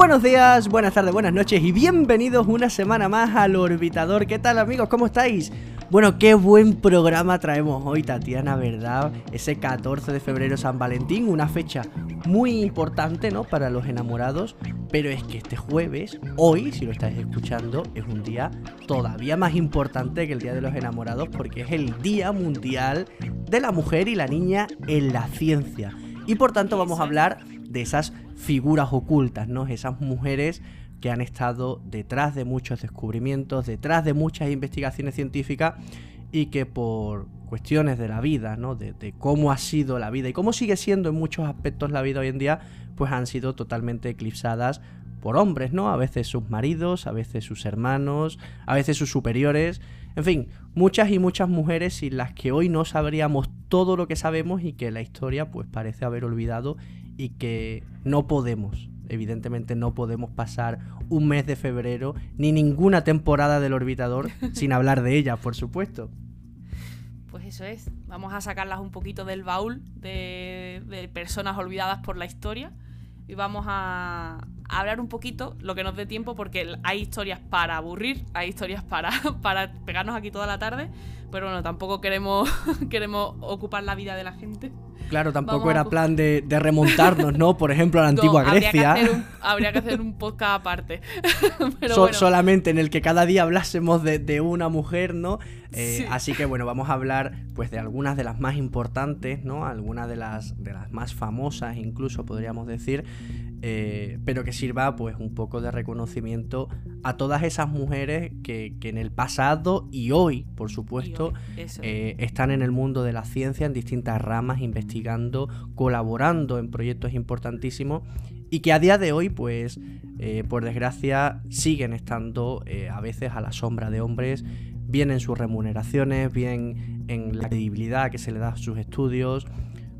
Buenos días, buenas tardes, buenas noches y bienvenidos una semana más al Orbitador. ¿Qué tal amigos? ¿Cómo estáis? Bueno, qué buen programa traemos hoy, Tatiana, ¿verdad? Ese 14 de febrero San Valentín, una fecha muy importante, ¿no? Para los enamorados, pero es que este jueves, hoy, si lo estáis escuchando, es un día todavía más importante que el Día de los Enamorados porque es el Día Mundial de la Mujer y la Niña en la Ciencia. Y por tanto vamos a hablar de esas figuras ocultas, ¿no? Esas mujeres que han estado detrás de muchos descubrimientos, detrás de muchas investigaciones científicas y que por cuestiones de la vida, ¿no? De, cómo ha sido la vida y cómo sigue siendo en muchos aspectos la vida hoy en día, pues han sido totalmente eclipsadas por hombres, ¿no? A veces sus maridos, a veces sus hermanos, a veces sus superiores, en fin, muchas y muchas mujeres sin las que hoy no sabríamos todo lo que sabemos y que la historia pues parece haber olvidado y que no podemos, evidentemente no podemos pasar un mes de febrero ni ninguna temporada del orbitador sin hablar de ella, por supuesto. Pues eso es, vamos a sacarlas un poquito del baúl de, de personas olvidadas por la historia y vamos a, a, hablar un poquito lo que nos dé tiempo porque hay historias para aburrir, hay historias para, para pegarnos aquí toda la tarde, pero bueno, tampoco queremos, queremos ocupar la vida de la gente. Claro, tampoco era plan de, de, remontarnos, ¿no? Por ejemplo, a la antigua no, Grecia. Habría que, un, habría que, hacer un podcast aparte. Pero so, bueno. Solamente en el que cada día hablásemos de, de una mujer, ¿no? Eh, sí. Así que bueno, vamos a hablar pues de algunas de las más importantes, ¿no? Algunas de las, de las más famosas, incluso podríamos decir. Eh, pero que sirva pues un poco de reconocimiento a todas esas mujeres que, que en el pasado y hoy, por supuesto, hoy, eh, están en el mundo de la ciencia en distintas ramas, investigando, colaborando en proyectos importantísimos y que a día de hoy, pues, eh, por desgracia, siguen estando eh, a veces a la sombra de hombres, bien en sus remuneraciones, bien en la credibilidad que se le da a sus estudios,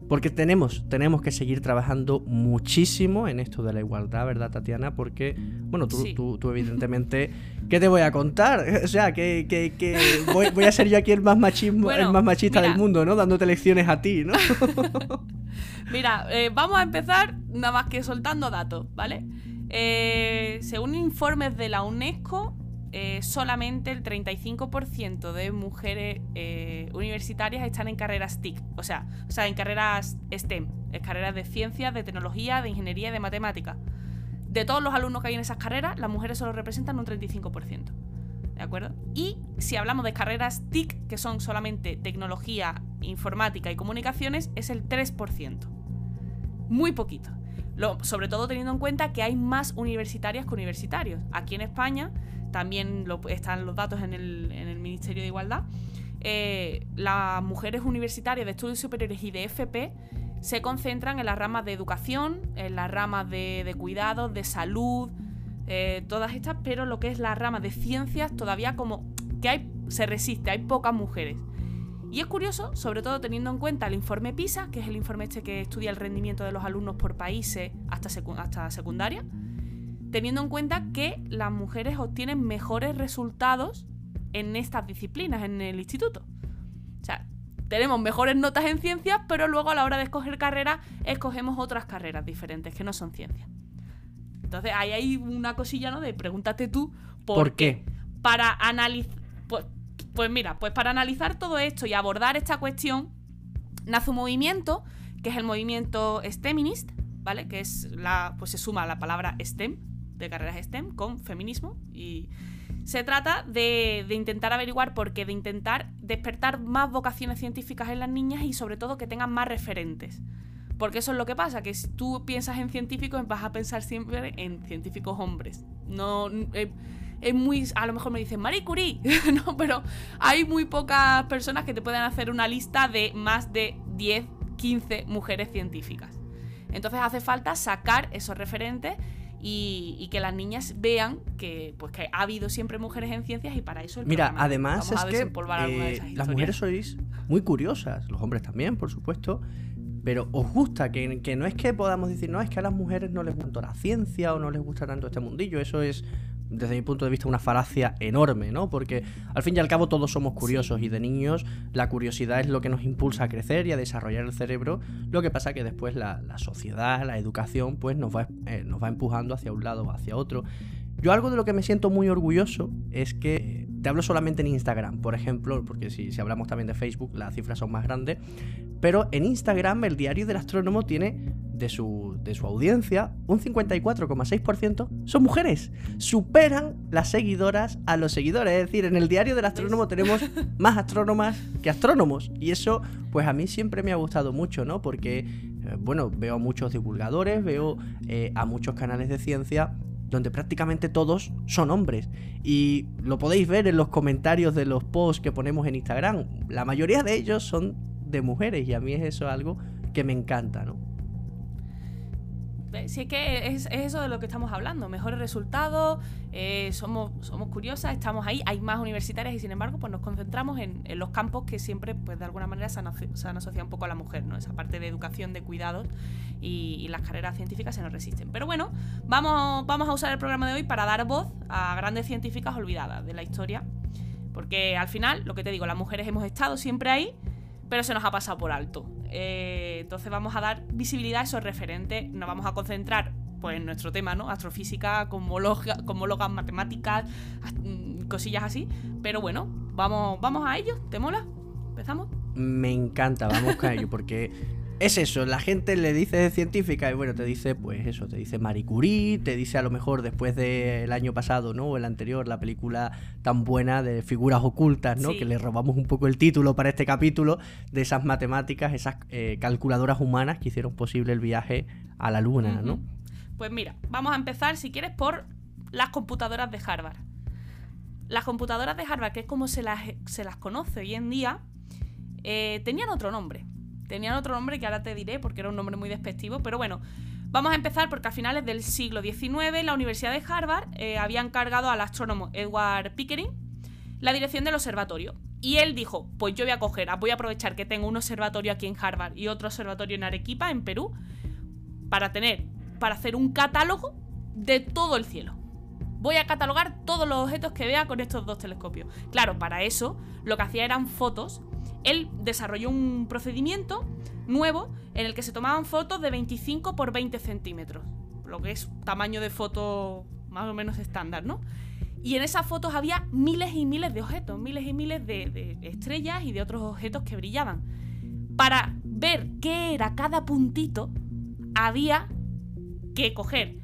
porque tenemos, tenemos que seguir trabajando muchísimo en esto de la igualdad, ¿verdad, Tatiana? Porque, bueno, tú, Sí. tú, tú evidentemente, ¿qué te voy a contar? O sea, que, que, que voy, voy a ser yo aquí el más machismo, Bueno, el más machista mira. del mundo, ¿no? Dándote lecciones a ti, ¿no? Mira, eh, vamos a empezar nada más que soltando datos, ¿vale? Eh, según informes de la UNESCO, eh, solamente el 35% de mujeres eh, universitarias están en carreras TIC, o sea, o sea, en carreras STEM, en carreras de ciencias, de tecnología, de ingeniería y de matemáticas. De todos los alumnos que hay en esas carreras, las mujeres solo representan un 35%. ¿De acuerdo? Y si hablamos de carreras TIC, que son solamente tecnología, informática y comunicaciones, es el 3%. Muy poquito. Sobre todo teniendo en cuenta que hay más universitarias que universitarios. Aquí en España también lo, están los datos en el, en el, Ministerio de Igualdad. Eh, las mujeres universitarias de estudios superiores y de FP se concentran en las ramas de educación, en las ramas de, de cuidados, de salud, eh, todas estas, pero lo que es la rama de ciencias todavía como que hay, se resiste, hay pocas mujeres. Y es curioso, sobre todo teniendo en cuenta el informe PISA, que es el informe este que estudia el rendimiento de los alumnos por países hasta, secu hasta secundaria, teniendo en cuenta que las mujeres obtienen mejores resultados en estas disciplinas en el instituto. O sea, tenemos mejores notas en ciencias, pero luego a la hora de escoger carreras, escogemos otras carreras diferentes que no son ciencias. Entonces ahí hay una cosilla, ¿no? De pregúntate tú por, ¿Por qué? Para analizar. Pues, pues mira, pues para analizar todo esto y abordar esta cuestión, nace un movimiento, que es el movimiento STEMinist, ¿vale? Que es la. Pues se suma la palabra STEM, de carreras STEM, con feminismo. Y se trata de, de, intentar averiguar por qué, de intentar despertar más vocaciones científicas en las niñas y sobre todo que tengan más referentes. Porque eso es lo que pasa, que si tú piensas en científicos vas a pensar siempre en científicos hombres. No eh, es muy a lo mejor me dicen Marie Curie, no, pero hay muy pocas personas que te pueden hacer una lista de más de 10, 15 mujeres científicas. Entonces hace falta sacar esos referentes y, y, que las niñas vean que, pues, que ha habido siempre mujeres en ciencias y para eso el Mira, programa. además Vamos es que eh, las mujeres sois muy curiosas, los hombres también, por supuesto, pero os gusta, que, que, no es que podamos decir, no, es que a las mujeres no les gusta la ciencia o no les gusta tanto este mundillo, eso es desde mi punto de vista, una falacia enorme, ¿no? Porque al fin y al cabo todos somos curiosos y de niños la curiosidad es lo que nos impulsa a crecer y a desarrollar el cerebro. Lo que pasa que después la, sociedad, la educación, pues nos va, eh, nos va empujando hacia un lado o hacia otro. Yo algo de lo que me siento muy orgulloso es que te hablo solamente en Instagram, por ejemplo, porque si, si hablamos también de Facebook, las cifras son más grandes, pero en Instagram el diario del astrónomo tiene de su, de su audiencia, un 54,6% son mujeres. Superan las seguidoras a los seguidores. Es decir, en el diario del astrónomo tenemos más astrónomas que astrónomos. Y eso, pues a mí siempre me ha gustado mucho, ¿no? Porque, eh, bueno, veo a muchos divulgadores, veo eh, a muchos canales de ciencia donde prácticamente todos son hombres. Y lo podéis ver en los comentarios de los posts que ponemos en Instagram. La mayoría de ellos son de mujeres y a mí es eso algo que me encanta, ¿no? Si es que es, eso de lo que estamos hablando, mejores resultados, eh, somos, somos curiosas, estamos ahí, hay más universitarias y sin embargo pues nos concentramos en, los campos que siempre pues de alguna manera se han, asociado un poco a la mujer, ¿no? Esa parte de educación, de cuidados y, las carreras científicas se nos resisten. Pero bueno, vamos, vamos a usar el programa de hoy para dar voz a grandes científicas olvidadas de la historia, porque al final, lo que te digo, las mujeres hemos estado siempre ahí, pero se nos ha pasado por alto. Eh, entonces vamos a dar visibilidad a esos referentes, nos vamos a concentrar pues, en nuestro tema, ¿no? Astrofísica, cosmólogas, matemáticas, mm, cosillas así. Pero bueno, vamos, vamos a ello, ¿te mola? ¿Empezamos? Me encanta, vamos a ello, porque es eso, la gente le dice científica y bueno, te dice pues eso, te dice Marie Curie, te dice a lo mejor después del año pasado, ¿no? O el anterior, la película tan buena de figuras ocultas, ¿no? Que le robamos un poco el título para este capítulo de esas matemáticas, esas eh, calculadoras humanas que hicieron posible el viaje a la luna, ¿no? Pues mira, vamos a empezar, si quieres, por las computadoras de Harvard. Las computadoras de Harvard, que es como se las, se las conoce hoy en día, eh, tenían otro nombre. Tenían otro nombre que ahora te diré porque era un nombre muy despectivo, pero bueno, vamos a empezar porque a finales del siglo XIX la Universidad de Harvard eh, había encargado al astrónomo Edward Pickering la dirección del observatorio. Y él dijo, pues yo voy a coger, voy a aprovechar que tengo un observatorio aquí en Harvard y otro observatorio en Arequipa, en Perú, para tener, para hacer un catálogo de todo el cielo. Voy a catalogar todos los objetos que vea con estos dos telescopios. Claro, para eso lo que hacía eran fotos él desarrolló un procedimiento nuevo en el que se tomaban fotos de 25 por 20 centímetros, lo que es tamaño de foto más o menos estándar, ¿no? Y en esas fotos había miles y miles de objetos, miles y miles de, estrellas y de otros objetos que brillaban. Para ver qué era cada puntito, había que coger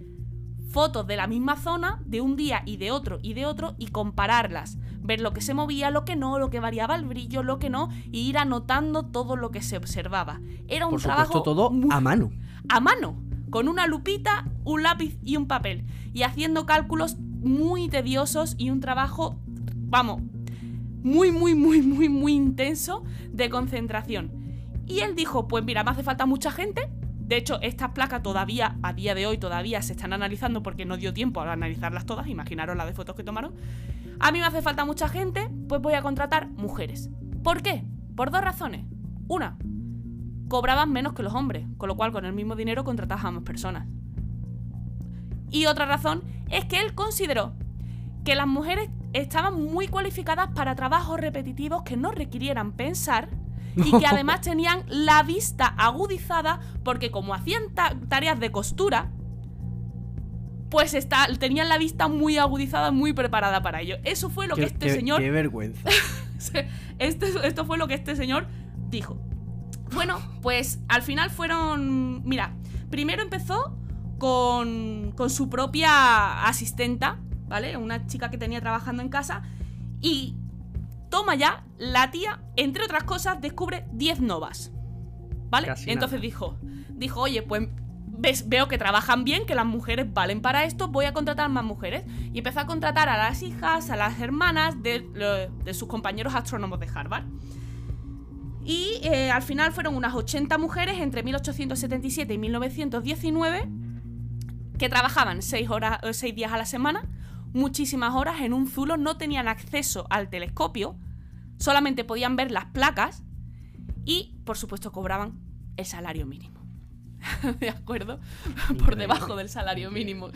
fotos de la misma zona, de un día y de otro y de otro, y compararlas ver lo que se movía, lo que no, lo que variaba el brillo, lo que no, y ir anotando todo lo que se observaba. Era un Por trabajo todo a mano. A mano, con una lupita, un lápiz y un papel, y haciendo cálculos muy tediosos y un trabajo, vamos, muy, muy, muy, muy, muy intenso de concentración. Y él dijo, pues mira, me hace falta mucha gente, de hecho, estas placas todavía, a día de hoy, todavía se están analizando porque no dio tiempo a analizarlas todas, imaginaros las de fotos que tomaron. A mí me hace falta mucha gente, pues voy a contratar mujeres. ¿Por qué? Por dos razones. Una, cobraban menos que los hombres, con lo cual con el mismo dinero contrataban más personas. Y otra razón es que él consideró que las mujeres estaban muy cualificadas para trabajos repetitivos que no requirieran pensar y que además tenían la vista agudizada porque como hacían tareas de costura, pues está, tenían la vista muy agudizada, muy preparada para ello. Eso fue lo que este señor... Qué vergüenza. este, esto fue lo que este señor dijo. Bueno, pues al final fueron... Mira, primero empezó con, con su propia asistenta, ¿vale? Una chica que tenía trabajando en casa. Y toma ya, la tía, entre otras cosas, descubre 10 novas. ¿Vale? Entonces dijo, dijo, oye, pues veo que trabajan bien, que las mujeres valen para esto, voy a contratar más mujeres. Y empezó a contratar a las hijas, a las hermanas de, sus compañeros astrónomos de Harvard. Y eh, al final fueron unas 80 mujeres entre 1877 y 1919 que trabajaban 6 horas, 6 eh, días a la semana, muchísimas horas en un zulo, no tenían acceso al telescopio, solamente podían ver las placas y, por supuesto, cobraban el salario mínimo. ¿De acuerdo? Por debajo del salario mínimo.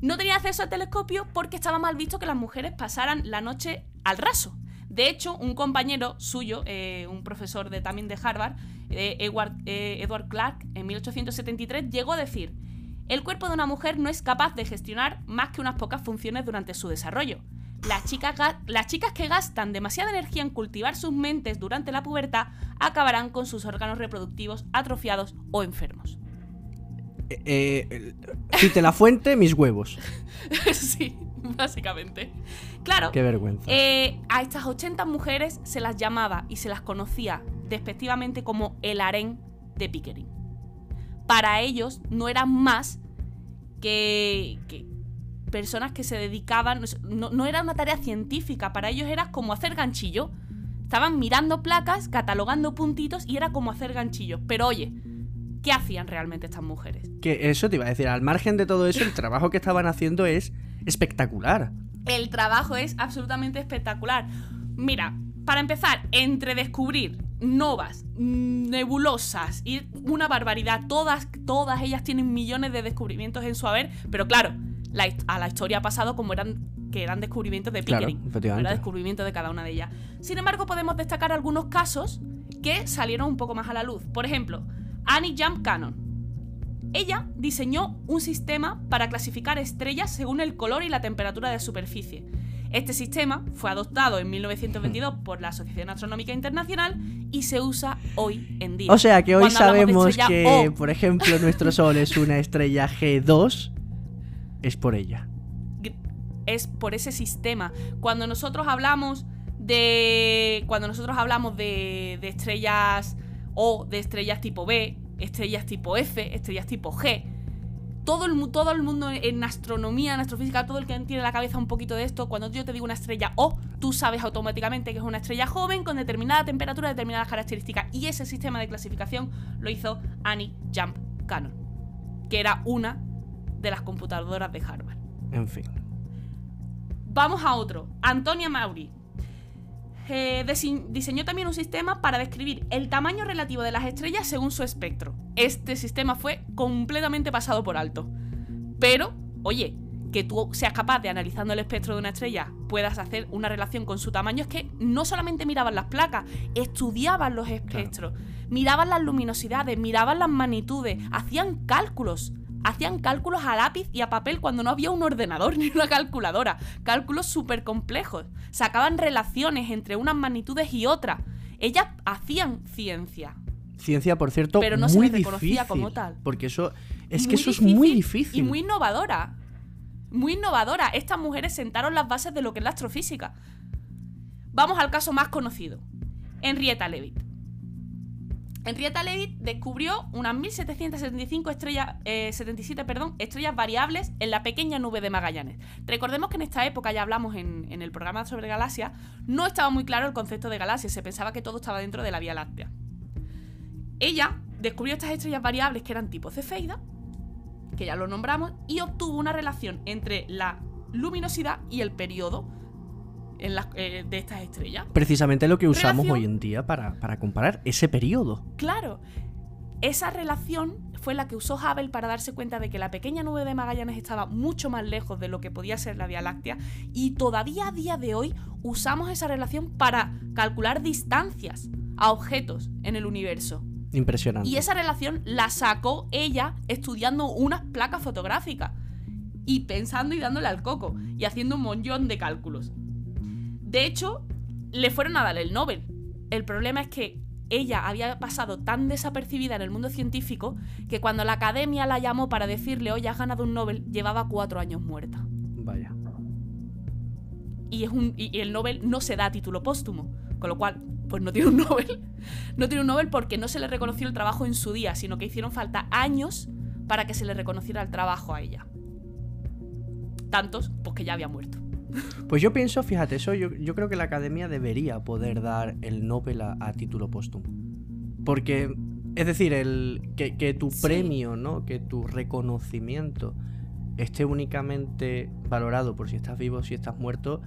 No tenían acceso al telescopio porque estaba mal visto que las mujeres pasaran la noche al raso. De hecho, un compañero suyo, eh, un profesor de, también de Harvard, eh, Edward, eh, Edward Clark, en 1873, llegó a decir, el cuerpo de una mujer no es capaz de gestionar más que unas pocas funciones durante su desarrollo. Las chicas, las chicas, que gastan demasiada energía en cultivar sus mentes durante la pubertad acabarán con sus órganos reproductivos atrofiados o enfermos. Eh, cite la fuente, mis huevos. sí, básicamente. Claro. Qué vergüenza. a estas 80 mujeres se las llamaba y se las conocía despectivamente como el harén de Pickering. Para ellos no eran más que, personas que se dedicaban, no, era una tarea científica, para ellos era como hacer ganchillo. Estaban mirando placas, catalogando puntitos y era como hacer ganchillos. Pero oye, ¿qué hacían realmente estas mujeres? Que eso te iba a decir, al margen de todo eso, el trabajo que estaban haciendo es espectacular. El trabajo es absolutamente espectacular. Mira, para empezar, entre descubrir novas, nebulosas y una barbaridad. Todas, todas ellas tienen millones de descubrimientos en su haber, pero claro, a la historia ha pasado como eran que eran descubrimientos de Pickering. Claro, era descubrimiento de cada una de ellas. Sin embargo, podemos destacar algunos casos que salieron un poco más a la luz. Por ejemplo, Annie Jump Cannon. Ella diseñó un sistema para clasificar estrellas según el color y la temperatura de superficie. Este sistema fue adoptado en 1922 por la Asociación Astronómica Internacional y se usa hoy en día. O sea que hoy sabemos que, por ejemplo, nuestro Sol es una estrella G2, es por ella. Es por ese sistema. Cuando nosotros hablamos de. Cuando nosotros hablamos de, de estrellas O, de estrellas tipo B, estrellas tipo F, estrellas tipo G, todo el, todo el mundo en astronomía, en astrofísica, todo el que tiene la cabeza un poquito de esto, cuando yo te digo una estrella O, tú sabes automáticamente que es una estrella joven con determinada temperatura, determinadas características. Y ese sistema de clasificación lo hizo Annie Jump Cannon, que era una de las computadoras de Harvard. En fin. Vamos a otro. Antonia Mauri, eh, diseñó también un sistema para describir el tamaño relativo de las estrellas según su espectro. Este sistema fue completamente pasado por alto. Pero, oye, que tú seas capaz de analizando el espectro de una estrella puedas hacer una relación con su tamaño es que no solamente miraban las placas, estudiaban los espectros, miraban las luminosidades, miraban las magnitudes, hacían cálculos hacían cálculos a lápiz y a papel cuando no había un ordenador ni una calculadora. Cálculos súper complejos. Sacaban relaciones entre unas magnitudes y otras. Ellas hacían ciencia. Ciencia, por cierto, pero no muy se reconocía como tal. Porque eso es que eso es muy difícil. Y muy innovadora. Muy innovadora. Estas mujeres sentaron las bases de lo que es la astrofísica. Vamos al caso más conocido. Henrietta Leavitt. Henrietta Leavitt descubrió unas 1775 estrellas, 77 eh, perdón, estrellas variables en la pequeña nube de Magallanes. Recordemos que en esta época, ya hablamos en, el programa sobre galaxias, no estaba muy claro el concepto de galaxias, se pensaba que todo estaba dentro de la Vía Láctea. Ella descubrió estas estrellas variables que eran tipo Cefeida, que ya lo nombramos, y obtuvo una relación entre la luminosidad y el periodo eh, de estas estrellas. Precisamente lo que usamos hoy en día para, comparar ese periodo. Claro. Esa relación fue la que usó Hubble para darse cuenta de que la pequeña nube de Magallanes estaba mucho más lejos de lo que podía ser la Vía Láctea y todavía a día de hoy usamos esa relación para calcular distancias a objetos en el universo. Impresionante. Y esa relación la sacó ella estudiando unas placas fotográficas y pensando y dándole al coco y haciendo un montón de cálculos. De hecho, le fueron a dar el Nobel. El problema es que ella había pasado tan desapercibida en el mundo científico que cuando la academia la llamó para decirle, oye, has ganado un Nobel, llevaba cuatro años muerta. Vaya. Y, es un, y el Nobel no se da a título póstumo, con lo cual, pues no tiene un Nobel. No tiene un Nobel porque no se le reconoció el trabajo en su día, sino que hicieron falta años para que se le reconociera el trabajo a ella. Tantos, pues que ya había muerto. Pues yo pienso, fíjate, eso yo, creo que la academia debería poder dar el Nobel a, título póstumo. Porque, es decir, el, que, tu premio, ¿no? Que tu reconocimiento esté únicamente valorado por si estás vivo o si estás muerto.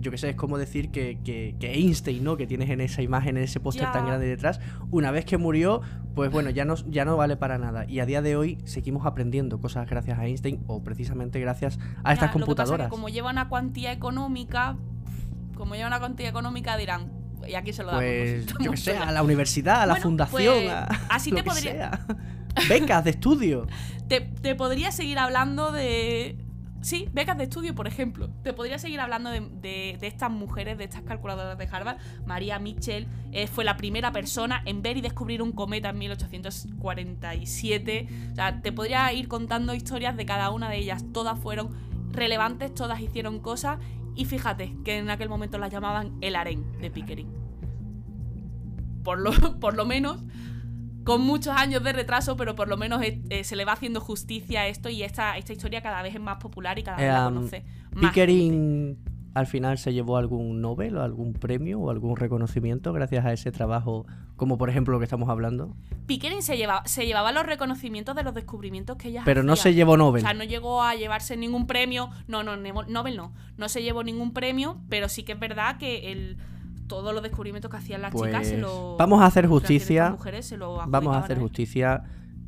Yo qué sé, es como decir que, que, Einstein, ¿no? Que tienes en esa imagen, en ese póster tan grande detrás, una vez que murió, pues bueno, ya no, ya no vale para nada. Y a día de hoy seguimos aprendiendo cosas gracias a Einstein o precisamente gracias a estas Ya, lo que pasa es que computadoras. como lleva una cuantía económica, como lleva una cuantía económica dirán, y aquí se lo damos. Pues yo que sé, a la universidad, a la Bueno, fundación, pues, a así lo te que podría- sea. Becas de estudio. Te, te podría seguir hablando de. Sí, becas de estudio, por ejemplo. Te podría seguir hablando de, estas mujeres, de estas calculadoras de Harvard. María Mitchell eh, fue la primera persona en ver y descubrir un cometa en 1847. O sea, te podría ir contando historias de cada una de ellas. Todas fueron relevantes, todas hicieron cosas. Y fíjate que en aquel momento las llamaban el harén de Pickering. Por lo, por lo menos con muchos años de retraso, pero por lo menos eh, eh, se le va haciendo justicia a esto y esta, esta historia cada vez es más popular y cada vez la Em, conoce más gente. Pickering al final se llevó algún Nobel o algún premio o algún reconocimiento gracias a ese trabajo, como por ejemplo lo que estamos hablando. Pickering se, lleva, se llevaba los reconocimientos de los descubrimientos que ella Pero no se llevó Nobel. O sea, no llegó a llevarse ningún premio. No, no, Nobel no. No se llevó ningún premio, pero sí que es verdad que el, todos los descubrimientos que hacían las chicas se Pues, lo. vamos a hacer justicia. mujeres se lo Vamos a hacer justicia.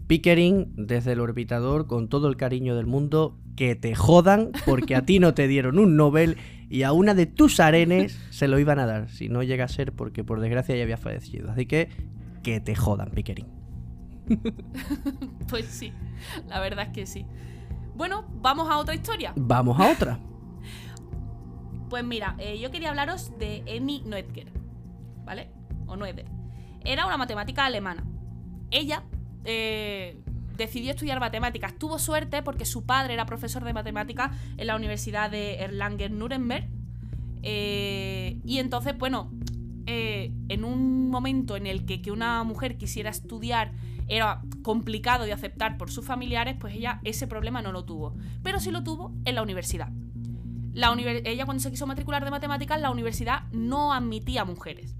Pickering, desde el orbitador, con todo el cariño del mundo, que te jodan porque a ti no te dieron un Nobel y a una de tus arenes se lo iban a dar. Si no llega a ser porque por desgracia ya había fallecido. Así que que te jodan, Pickering. Pues sí, la verdad es que sí. Bueno, vamos a otra historia. Vamos a otra. Pues mira, eh, yo quería hablaros de Emmy Noether, ¿vale? O Noether. Era una matemática alemana. Ella eh, decidió estudiar matemáticas. Tuvo suerte porque su padre era profesor de matemáticas en la Universidad de Erlangen-Nuremberg. Eh, y entonces, bueno, en un momento en el que, que una mujer quisiera estudiar era complicado de aceptar por sus familiares, pues ella ese problema no lo tuvo. Pero sí lo tuvo en la universidad. La ella cuando se quiso matricular de matemáticas, la universidad no admitía mujeres.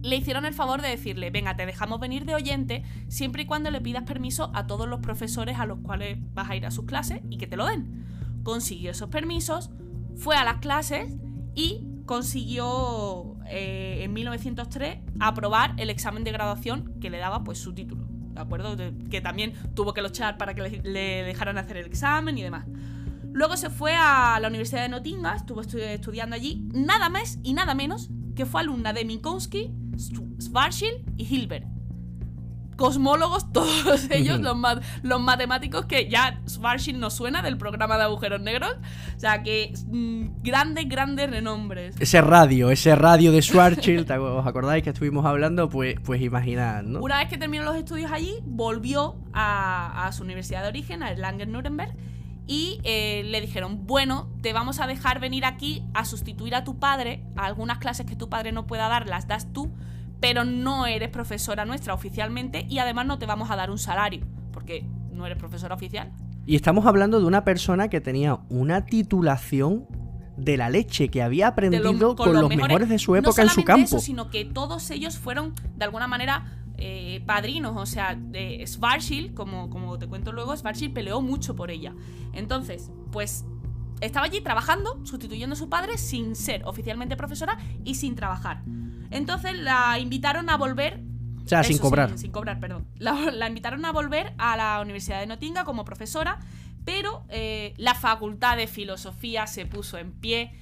Le hicieron el favor de decirle, venga, te dejamos venir de oyente siempre y cuando le pidas permiso a todos los profesores a los cuales vas a ir a sus clases y que te lo den. Consiguió esos permisos, fue a las clases y consiguió eh, en 1903 aprobar el examen de graduación que le daba pues su título. ¿De acuerdo? Que también tuvo que luchar para que le dejaran hacer el examen y demás. Luego se fue a la Universidad de Nottingham, estuvo estu- estudiando allí, nada más y nada menos que fue alumna de Minkowski, Schwarzschild y Hilbert. Cosmólogos, todos ellos, los, ma- los matemáticos que ya Schwarzschild nos suena del programa de agujeros negros. O sea que mm, grandes, grandes renombres. Ese radio, ese radio de Schwarzschild, ¿te- ¿os acordáis que estuvimos hablando? Pues, pues imaginad, ¿no? Una vez que terminó los estudios allí, volvió a, a su universidad de origen, a Erlangen-Nuremberg, y eh, le dijeron, bueno, te vamos a dejar venir aquí a sustituir a tu padre, a algunas clases que tu padre no pueda dar, las das tú, pero no eres profesora nuestra oficialmente y además no te vamos a dar un salario, porque no eres profesora oficial. Y estamos hablando de una persona que tenía una titulación de la leche, que había aprendido lo- con, los mejores, de su época no en su campo. Eso, sino que todos ellos fueron de alguna manera eh, padrinos. O sea, de Schwarzschild, como, como te cuento luego, Schwarzschild peleó mucho por ella. Entonces, pues estaba allí trabajando, sustituyendo a su padre sin ser oficialmente profesora y sin trabajar. Entonces la invitaron a volver O sea, sin cobrar. Sin, sin cobrar, perdón. La, la invitaron a volver a la Universidad de Nottingham como profesora, pero eh, la facultad de filosofía se puso en pie.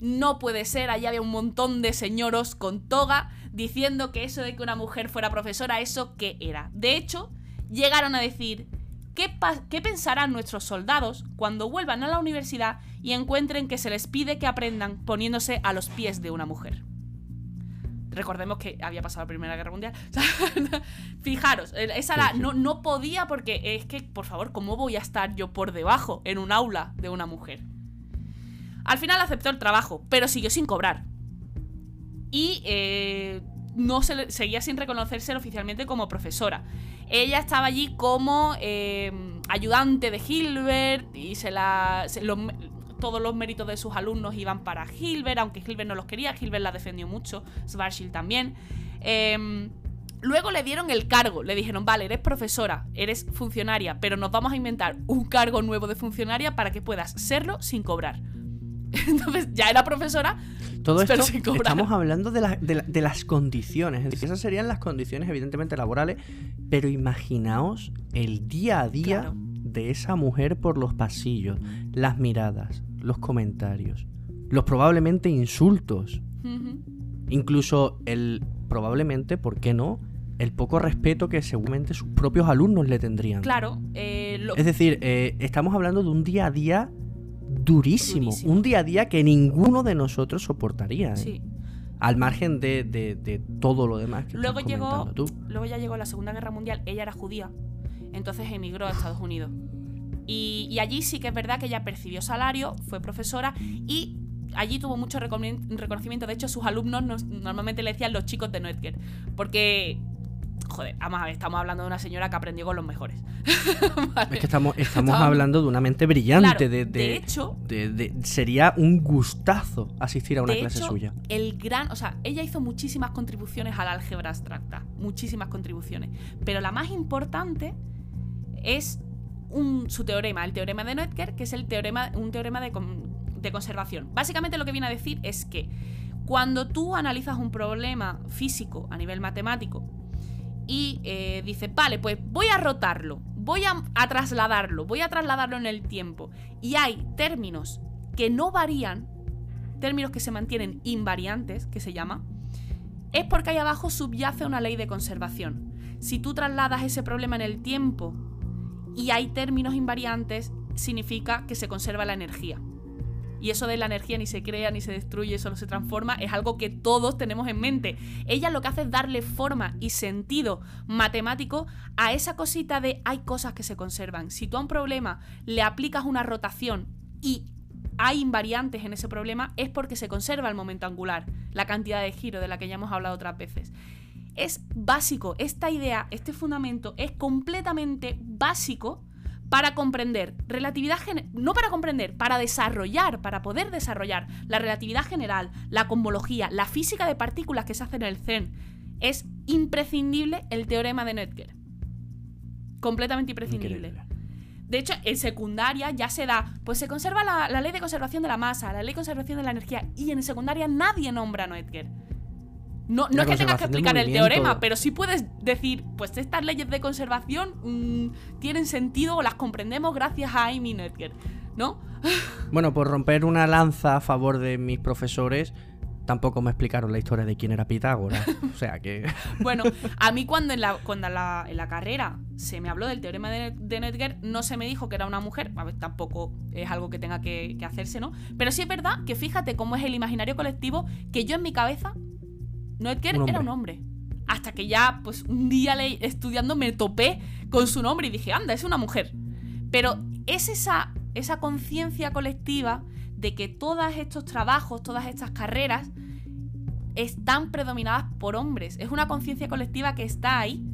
No puede ser, allá había un montón de señoros con toga diciendo que eso de que una mujer fuera profesora, ¿eso qué era? De hecho, llegaron a decir, ¿qué, qué pensarán nuestros soldados cuando vuelvan a la universidad y encuentren que se les pide que aprendan poniéndose a los pies de una mujer? Recordemos que había pasado la Primera Guerra Mundial. Fijaros, eh, esa sí. No, no podía porque es que, por favor, ¿cómo voy a estar yo por debajo en un aula de una mujer? Al final aceptó el trabajo, pero siguió sin cobrar. Y eh, no se seguía sin reconocerse oficialmente como profesora. Ella estaba allí como eh, ayudante de Hilbert y se la, todos los méritos de sus alumnos iban para Hilbert, aunque Hilbert no los quería, Hilbert la defendió mucho, Schwarzschild también. Em, luego le dieron el cargo, le dijeron, vale, eres profesora, eres funcionaria, pero nos vamos a inventar un cargo nuevo de funcionaria para que puedas serlo sin cobrar. Entonces ya era profesora. Todo esto estamos hablando de, la- de la- de las condiciones. Es decir, esas serían las condiciones, evidentemente, laborales. Pero imaginaos el día a día Claro. de esa mujer por los pasillos, las miradas, los comentarios, los probablemente insultos. Incluso el probablemente, ¿por qué no? El poco respeto que seguramente sus propios alumnos le tendrían. Claro, eh, lo- Es decir, eh, estamos hablando de un día a día durísimo, Durísimo. Un día a día que ninguno de nosotros soportaría. ¿eh? sí. Al margen de, de- de todo lo demás que Luego estás llegó, tú. luego ya llegó la Segunda Guerra Mundial, ella era judía, entonces emigró a Estados Unidos. Y, y allí sí que es verdad que ella percibió salario, fue profesora y allí tuvo mucho reconocimiento. De hecho, sus alumnos nos- normalmente le decían los chicos de Noetker, porque, joder, vamos a ver, estamos hablando de una señora que aprendió con los mejores. Vale. Es que estamos, estamos Estamos- hablando de una mente brillante. Claro, de, de- de hecho, de- sería un gustazo asistir a una de clase hecho, suya. el gran, o sea, ella hizo muchísimas contribuciones al álgebra abstracta, muchísimas contribuciones, pero la más importante es un, su teorema, el teorema de Noether, que es el teorema, un teorema de, de conservación. Básicamente lo que viene a decir es que cuando tú analizas un problema físico a nivel matemático y eh, dices, vale, pues voy a rotarlo, voy a, a trasladarlo, voy a trasladarlo en el tiempo, y hay términos que no varían, términos que se mantienen invariantes, que se llama, es porque ahí abajo subyace una ley de conservación. Si tú trasladas ese problema en el tiempo y hay términos invariantes, significa que se conserva la energía. Y eso de la energía ni se crea ni se destruye, solo se transforma, es algo que todos tenemos en mente. Ella lo que hace es darle forma y sentido matemático a esa cosita de hay cosas que se conservan. Si tú a un problema le aplicas una rotación y hay invariantes en ese problema, es porque se conserva el momento angular, la cantidad de giro de la que ya hemos hablado otras veces. Es básico, esta idea, este fundamento es completamente básico para comprender relatividad no para comprender, para desarrollar, para poder desarrollar la relatividad general, la cosmología, la física de partículas que se hace en el CERN. Es imprescindible el teorema de Noether. Completamente imprescindible. Increíble. De hecho, en secundaria ya se da, pues se conserva la, la ley de conservación de la masa, la ley de conservación de la energía, y en secundaria nadie nombra a Noether. No, no es que tengas que explicar el teorema, pero sí puedes decir, pues estas leyes de conservación mm, tienen sentido o las comprendemos gracias a Amy Noether, ¿no? Bueno, por romper una lanza a favor de mis profesores, tampoco me explicaron la historia de quién era Pitágoras. O sea que. Bueno, a mí cuando en la, cuando en la, en la carrera se me habló del teorema de, de no se me dijo que era una mujer. A ver, tampoco es algo que tenga que, que hacerse, ¿no? Pero sí es verdad que fíjate cómo es el imaginario colectivo que yo en mi cabeza, Un era un hombre. Hasta que ya, pues un día le- estudiando me topé con su nombre y dije, anda, es una mujer. Pero es esa, esa conciencia colectiva de que todos estos trabajos, todas estas carreras, están predominadas por hombres. Es una conciencia colectiva que está ahí.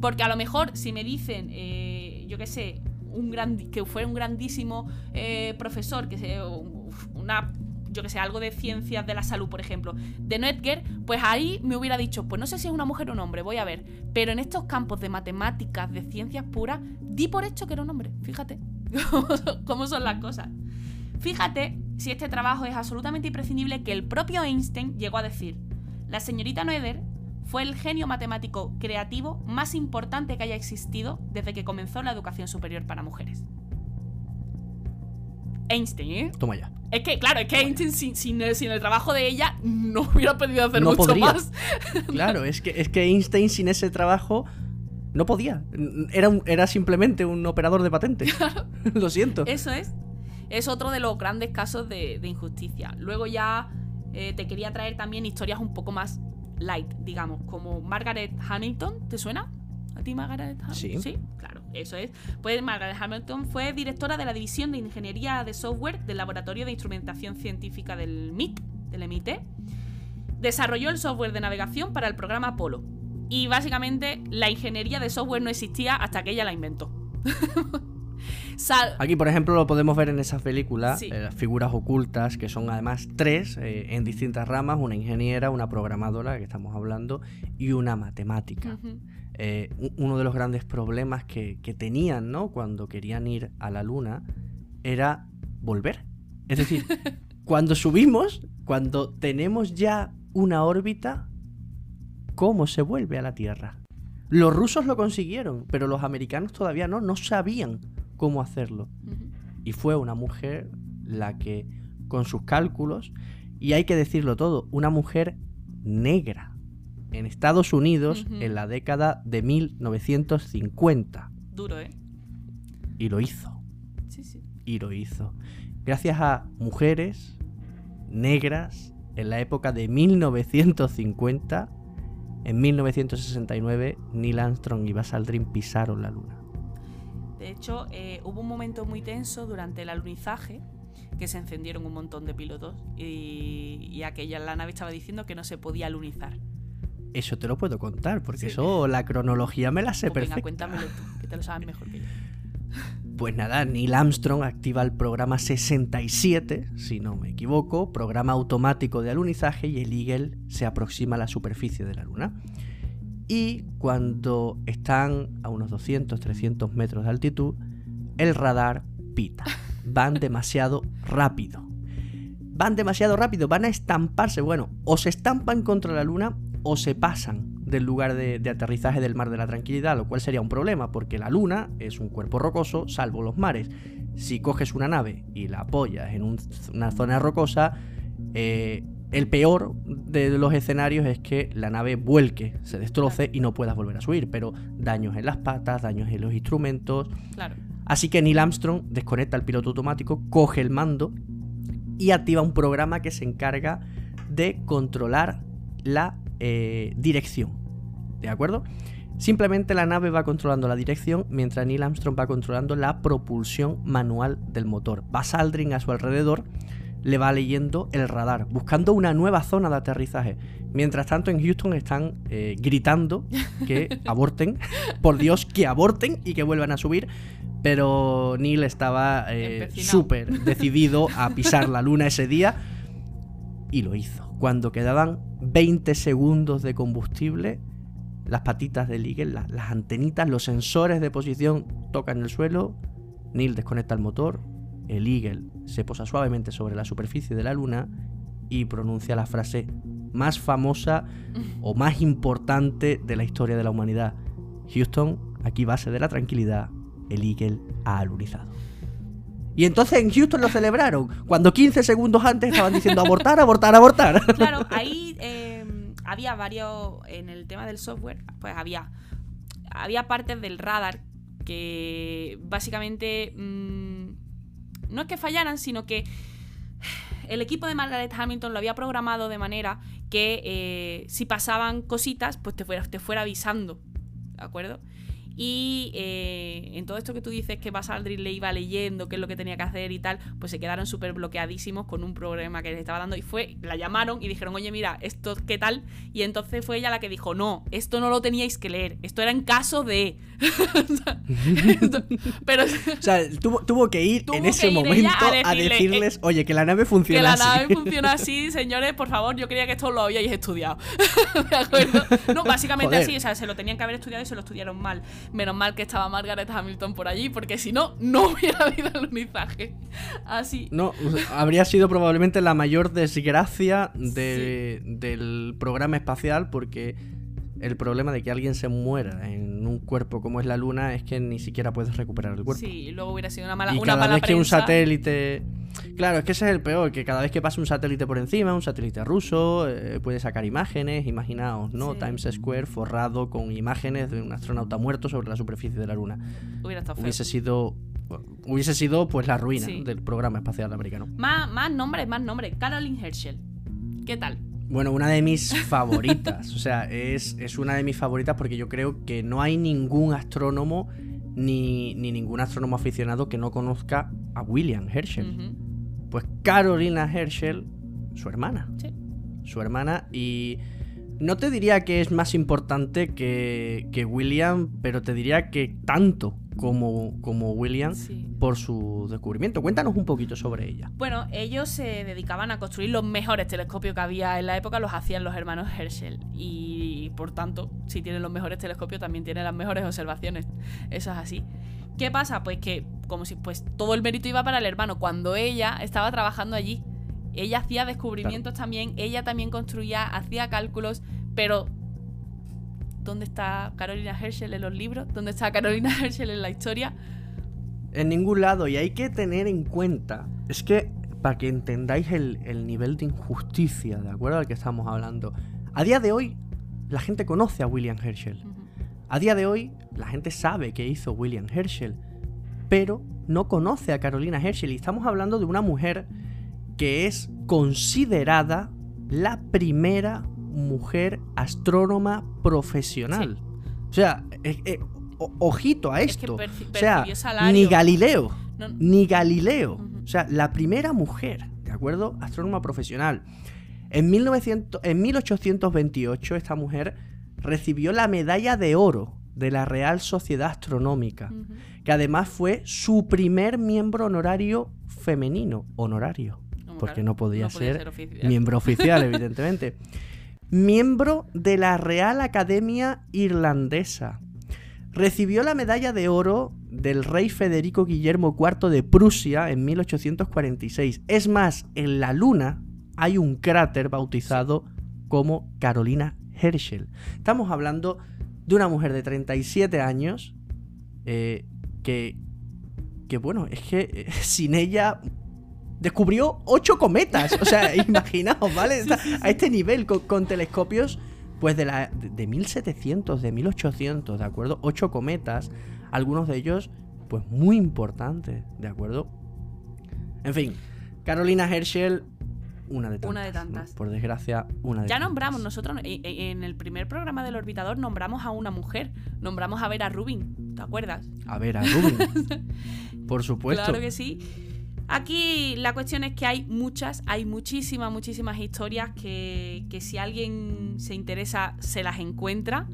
Porque a lo mejor si me dicen, eh, yo qué sé, un gran, que fuera un grandísimo eh, profesor, que sea una, yo que sé, algo de ciencias de la salud, por ejemplo, de Noether, pues ahí me hubiera dicho, pues no sé si es una mujer o un hombre, voy a ver. Pero en estos campos de matemáticas, de ciencias puras, di por hecho que era un hombre. Fíjate cómo son las cosas. Fíjate si este trabajo es absolutamente imprescindible que el propio Einstein llegó a decir. La señorita Noether fue el genio matemático creativo más importante que haya existido desde que comenzó la educación superior para mujeres. Einstein, ¿eh? Toma ya. Es que, claro, es que Einstein sin, sin el, sin el trabajo de ella no hubiera podido hacer No mucho podría. más. Claro, es que, es que Einstein sin ese trabajo no podía. Era, un- era simplemente un operador de patente. Lo siento. Eso es. Es otro de los grandes casos de, de injusticia. Luego ya eh, te quería traer también historias un poco más light, digamos, como Margaret Hamilton, ¿te suena? ¿A ti Margaret Hamilton? Sí. Sí, claro, eso es. Pues Margaret Hamilton fue directora de la División de Ingeniería de Software del Laboratorio de Instrumentación Científica del MIT, del MIT. Desarrolló el software de navegación para el programa Apolo. Y básicamente la ingeniería de software no existía hasta que ella la inventó. Sal- Aquí, por ejemplo, lo podemos ver en esas películas, Sí. eh, las figuras ocultas, que son además tres eh, en distintas ramas, una ingeniera, una programadora, que estamos hablando, y una matemática. Eh, uno de los grandes problemas que, que tenían, ¿no? Cuando querían ir a la luna, era volver. Es decir, cuando subimos, cuando tenemos ya una órbita, ¿cómo se vuelve a la Tierra? Los rusos lo consiguieron, pero los americanos todavía no, no sabían cómo hacerlo. Y fue una mujer la que, con sus cálculos, y hay que decirlo todo, una mujer negra en Estados Unidos en la década de 1950. Duro, ¿eh? Y lo hizo. Sí, sí. Y lo hizo. Gracias a mujeres negras en la época de 1950, en 1969 Neil Armstrong y Buzz Aldrin pisaron la luna. De hecho, eh, hubo un momento muy tenso durante el alunizaje que se encendieron un montón de pilotos y, aquella la nave estaba diciendo que no se podía alunizar. Eso te lo puedo contar, porque eso, la cronología me la sé pues perfecta. cuéntamelo tú, que te lo sabes mejor que yo. Pues nada, Neil Armstrong activa el programa 67, si no me equivoco, programa automático de alunizaje y el Eagle se aproxima a la superficie de la Luna. Y cuando están a unos 200-300 metros de altitud, el radar pita. Van demasiado rápido. Van demasiado rápido, van a estamparse. Bueno, o se estampan contra la Luna o se pasan del lugar de, aterrizaje del Mar de la Tranquilidad, lo cual sería un problema, porque la Luna es un cuerpo rocoso, salvo los mares. Si coges una nave y la apoyas en una zona rocosa, eh, el peor de los escenarios es que la nave vuelque, se destroce y no puedas volver a subir, pero daños en las patas, daños en los instrumentos. Claro. Así que Neil Armstrong desconecta el piloto automático, coge el mando y activa un programa que se encarga de controlar la eh, dirección. ¿De acuerdo? Simplemente la nave va controlando la dirección mientras Neil Armstrong va controlando la propulsión manual del motor. Buzz Aldrin a su alrededor le va leyendo el radar, buscando una nueva zona de aterrizaje. Mientras tanto en Houston están eh, gritando que aborten, por Dios, que aborten y que vuelvan a subir. Pero Neil estaba eh, súper decidido a pisar la luna ese día y lo hizo. Cuando quedaban 20 segundos de combustible, las patitas del Eagle, las, antenitas, los sensores de posición tocan el suelo, Neil desconecta el motor, el Eagle se posa suavemente sobre la superficie de la luna y pronuncia la frase más famosa o más importante de la historia de la humanidad. Houston, aquí base de la tranquilidad, el Eagle ha alunizado. Y entonces en Houston lo celebraron, cuando 15 segundos antes estaban diciendo abortar, abortar, abortar. Claro, ahí em, había varios, en el tema del software, pues había, había partes del radar que básicamente mm, no es que fallaran, sino que el equipo de Margaret Hamilton lo había programado de manera que eh, si pasaban cositas, pues te fuera, te fuera avisando, ¿de acuerdo? Y eh, en todo esto que tú dices que Buzz Aldrin le iba leyendo qué es lo que tenía que hacer y tal, pues se quedaron súper bloqueadísimos con un problema que les estaba dando. Y fue, la llamaron y dijeron, oye, mira, esto qué tal. Y entonces fue ella la que dijo, no, esto no lo teníais que leer, esto era en caso de. Pero. o sea, tuvo, que ir en ese momento a, decirles, oye, que la nave funciona así. Que la nave funciona así, señores, por favor, yo creía que esto lo habíais estudiado. ¿De acuerdo? No, básicamente así, o sea, se lo tenían que haber estudiado y se lo estudiaron mal. Menos mal que estaba Margaret Hamilton por allí, porque si no, no hubiera habido alunizaje. Así. No, habría sido probablemente la mayor desgracia del programa espacial, porque el problema de que alguien se muera en un cuerpo como es la Luna es que ni siquiera puedes recuperar el cuerpo. Sí, luego hubiera sido una mala y cada vez que un satélite Claro, es que ese es el peor, que cada vez que pasa un satélite por encima, un satélite ruso, eh, puede sacar imágenes, imaginaos, ¿no? Times Square forrado con imágenes de un astronauta muerto sobre la superficie de la Luna. Hubiera estado Hubiese sido hubiese sido pues la ruina del programa espacial americano. Más, más nombres, más nombres. Caroline Herschel. ¿Qué tal? Bueno, una de mis favoritas. o sea, es, una de mis favoritas porque yo creo que no hay ningún astrónomo ni, ningún astrónomo aficionado que no conozca a William Herschel. Pues Carolina Herschel, su hermana. Sí. Su hermana y no te diría que es más importante que, que William, pero te diría que tanto como, como William por su descubrimiento. Cuéntanos un poquito sobre ella. Bueno, ellos se dedicaban a construir los mejores telescopios que había en la época, los hacían los hermanos Herschel. Y por tanto, si tienen los mejores telescopios, también tienen las mejores observaciones. Eso es así. ¿Qué pasa? Pues que como si pues todo el mérito iba para el hermano, cuando ella estaba trabajando allí. Ella hacía descubrimientos también, ella también construía, hacía cálculos, pero ¿dónde está Carolina Herschel en los libros? ¿Dónde está Carolina Herschel en la historia? En ningún lado, y hay que tener en cuenta, es que para que entendáis el, el nivel de injusticia, ¿de acuerdo? Al que estamos hablando. A día de hoy, la gente conoce a William Herschel. A día de hoy, la gente sabe qué hizo William Herschel, pero no conoce a Carolina Herschel. Y estamos hablando de una mujer que es considerada la primera mujer astrónoma profesional. O sea, eh, eh, o- ojito a Es que esto. o sea, salario. ni Galileo, No- ni Galileo. O sea, la primera mujer, ¿de acuerdo? Astrónoma profesional. En, 1900, en 1828 esta mujer recibió la medalla de oro de la Real Sociedad Astronómica, que además fue su primer miembro honorario femenino, honorario, porque claro, no podía, podía ser, oficial. miembro oficial, evidentemente. Miembro de la Real Academia Irlandesa. Recibió la medalla de oro del rey Federico Guillermo IV de Prusia en 1846. Es más, en la Luna hay un cráter bautizado como Carolina Herschel. Estamos hablando de una mujer de 37 años eh, que, que, bueno, es que eh, sin ella descubrió ocho cometas. O sea, imaginaos, ¿vale? Está A este nivel, con, con telescopios, pues de, la, de, de 1700, de 1800, ¿de acuerdo? Ocho cometas, algunos de ellos, pues muy importantes, ¿de acuerdo? En fin, Carolina Herschel, una de tantas. Una de ¿no? tantas. Por desgracia, una de Ya tantas. nombramos nosotros, en el primer programa del orbitador nombramos a una mujer, nombramos a Vera Rubin, ¿te acuerdas? A ver, a Rubin. Por supuesto. Claro que sí. Aquí la cuestión es que hay muchas, hay muchísimas, muchísimas historias que, que si alguien se interesa se las encuentra.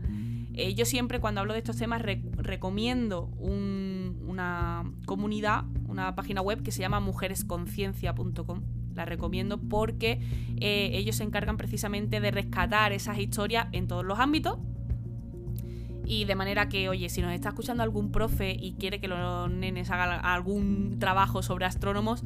Eh, yo siempre cuando hablo de estos temas re- recomiendo un- una comunidad, una página web que se llama mujeresconciencia.com. La recomiendo porque eh, ellos se encargan precisamente de rescatar esas historias en todos los ámbitos. Y de manera que, oye, si nos está escuchando algún profe y quiere que los nenes hagan algún trabajo sobre astrónomos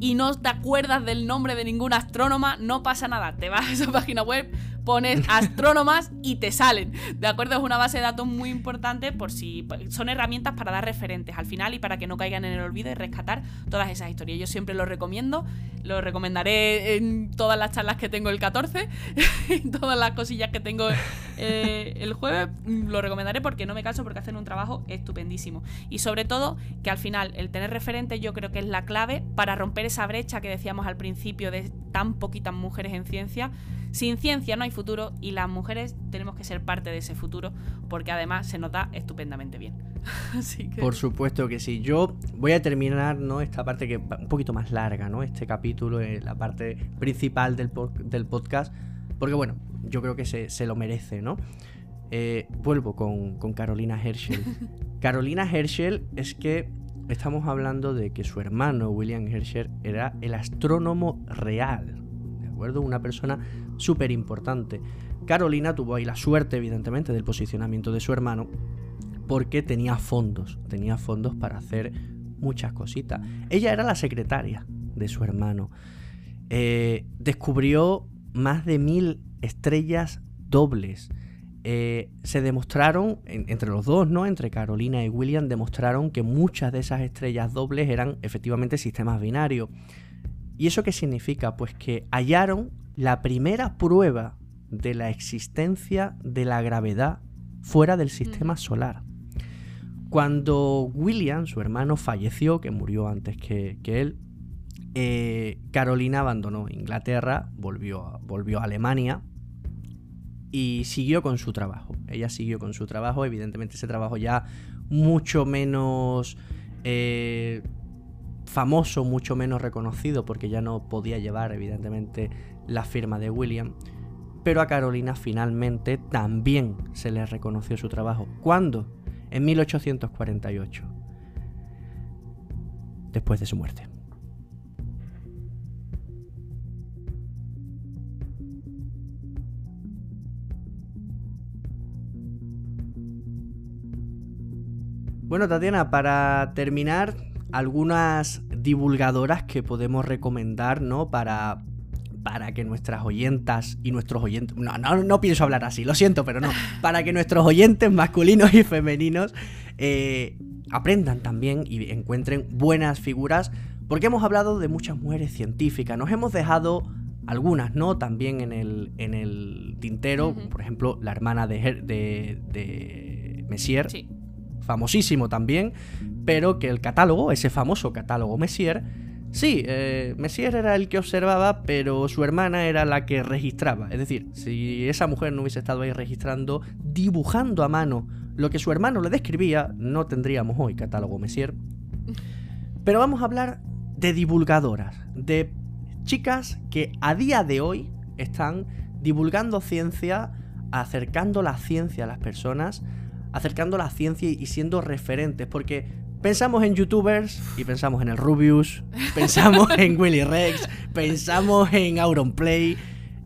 y no te acuerdas del nombre de ninguna astrónoma, no pasa nada. Te vas a esa página web, pones astrónomas y te salen. ¿De acuerdo? Es una base de datos muy importante por si son herramientas para dar referentes al final y para que no caigan en el olvido y rescatar todas esas historias. Yo siempre lo recomiendo, lo recomendaré en todas las charlas que tengo el 14, en todas las cosillas que tengo eh, el jueves, mm, lo recomendaré porque no me canso porque hacen un trabajo estupendísimo. Y sobre todo que al final el tener referentes yo creo que es la clave para romper esa brecha que decíamos al principio de tan poquitas mujeres en ciencia. Sin ciencia no hay futuro y las mujeres tenemos que ser parte de ese futuro porque además se nos da estupendamente bien. Así que... Por supuesto que sí. Yo voy a terminar, ¿no? Esta parte que un poquito más larga, ¿no? Este capítulo, eh, la parte principal del, del podcast. Porque bueno, yo creo que se, se lo merece, ¿no? Eh, vuelvo con, con Carolina Herschel. Carolina Herschel es que estamos hablando de que su hermano William Herschel era el astrónomo real, ¿de acuerdo? Una persona súper importante. Carolina tuvo ahí la suerte, evidentemente, del posicionamiento de su hermano, porque tenía fondos, tenía fondos para hacer muchas cositas. Ella era la secretaria de su hermano. Eh, descubrió más de mil estrellas dobles. Eh, se demostraron, en- entre los dos, ¿no? Entre Carolina y William, demostraron que muchas de esas estrellas dobles eran efectivamente sistemas binarios. ¿Y eso qué significa? Pues que hallaron la primera prueba de la existencia de la gravedad fuera del sistema solar. Cuando William, su hermano, falleció, que murió antes que, que él, eh, Carolina abandonó Inglaterra, volvió a, volvió a Alemania y siguió con su trabajo. Ella siguió con su trabajo, evidentemente ese trabajo ya mucho menos eh, famoso, mucho menos reconocido, porque ya no podía llevar, evidentemente, la firma de William. Pero a Carolina finalmente también se le reconoció su trabajo. ¿Cuándo? En 1848. Después de su muerte. Bueno, Tatiana, para terminar, algunas divulgadoras que podemos recomendar, ¿no? Para, para que nuestras oyentas y nuestros oyentes... No, no, no pienso hablar así, lo siento, pero no. Para que nuestros oyentes masculinos y femeninos eh, aprendan también y encuentren buenas figuras, porque hemos hablado de muchas mujeres científicas, nos hemos dejado algunas, ¿no? También en el, en el tintero, por ejemplo, la hermana de, de, de Messier, famosísimo también, pero que el catálogo, ese famoso catálogo Messier, sí, eh, Messier era el que observaba, pero su hermana era la que registraba. Es decir, si esa mujer no hubiese estado ahí registrando, dibujando a mano lo que su hermano le describía, no tendríamos hoy catálogo Messier. Pero vamos a hablar de divulgadoras, de chicas que a día de hoy están divulgando ciencia, acercando la ciencia a las personas, acercando la ciencia y siendo referentes, porque Pensamos en youtubers y pensamos en el Rubius, pensamos en Willy Rex, pensamos en Auronplay.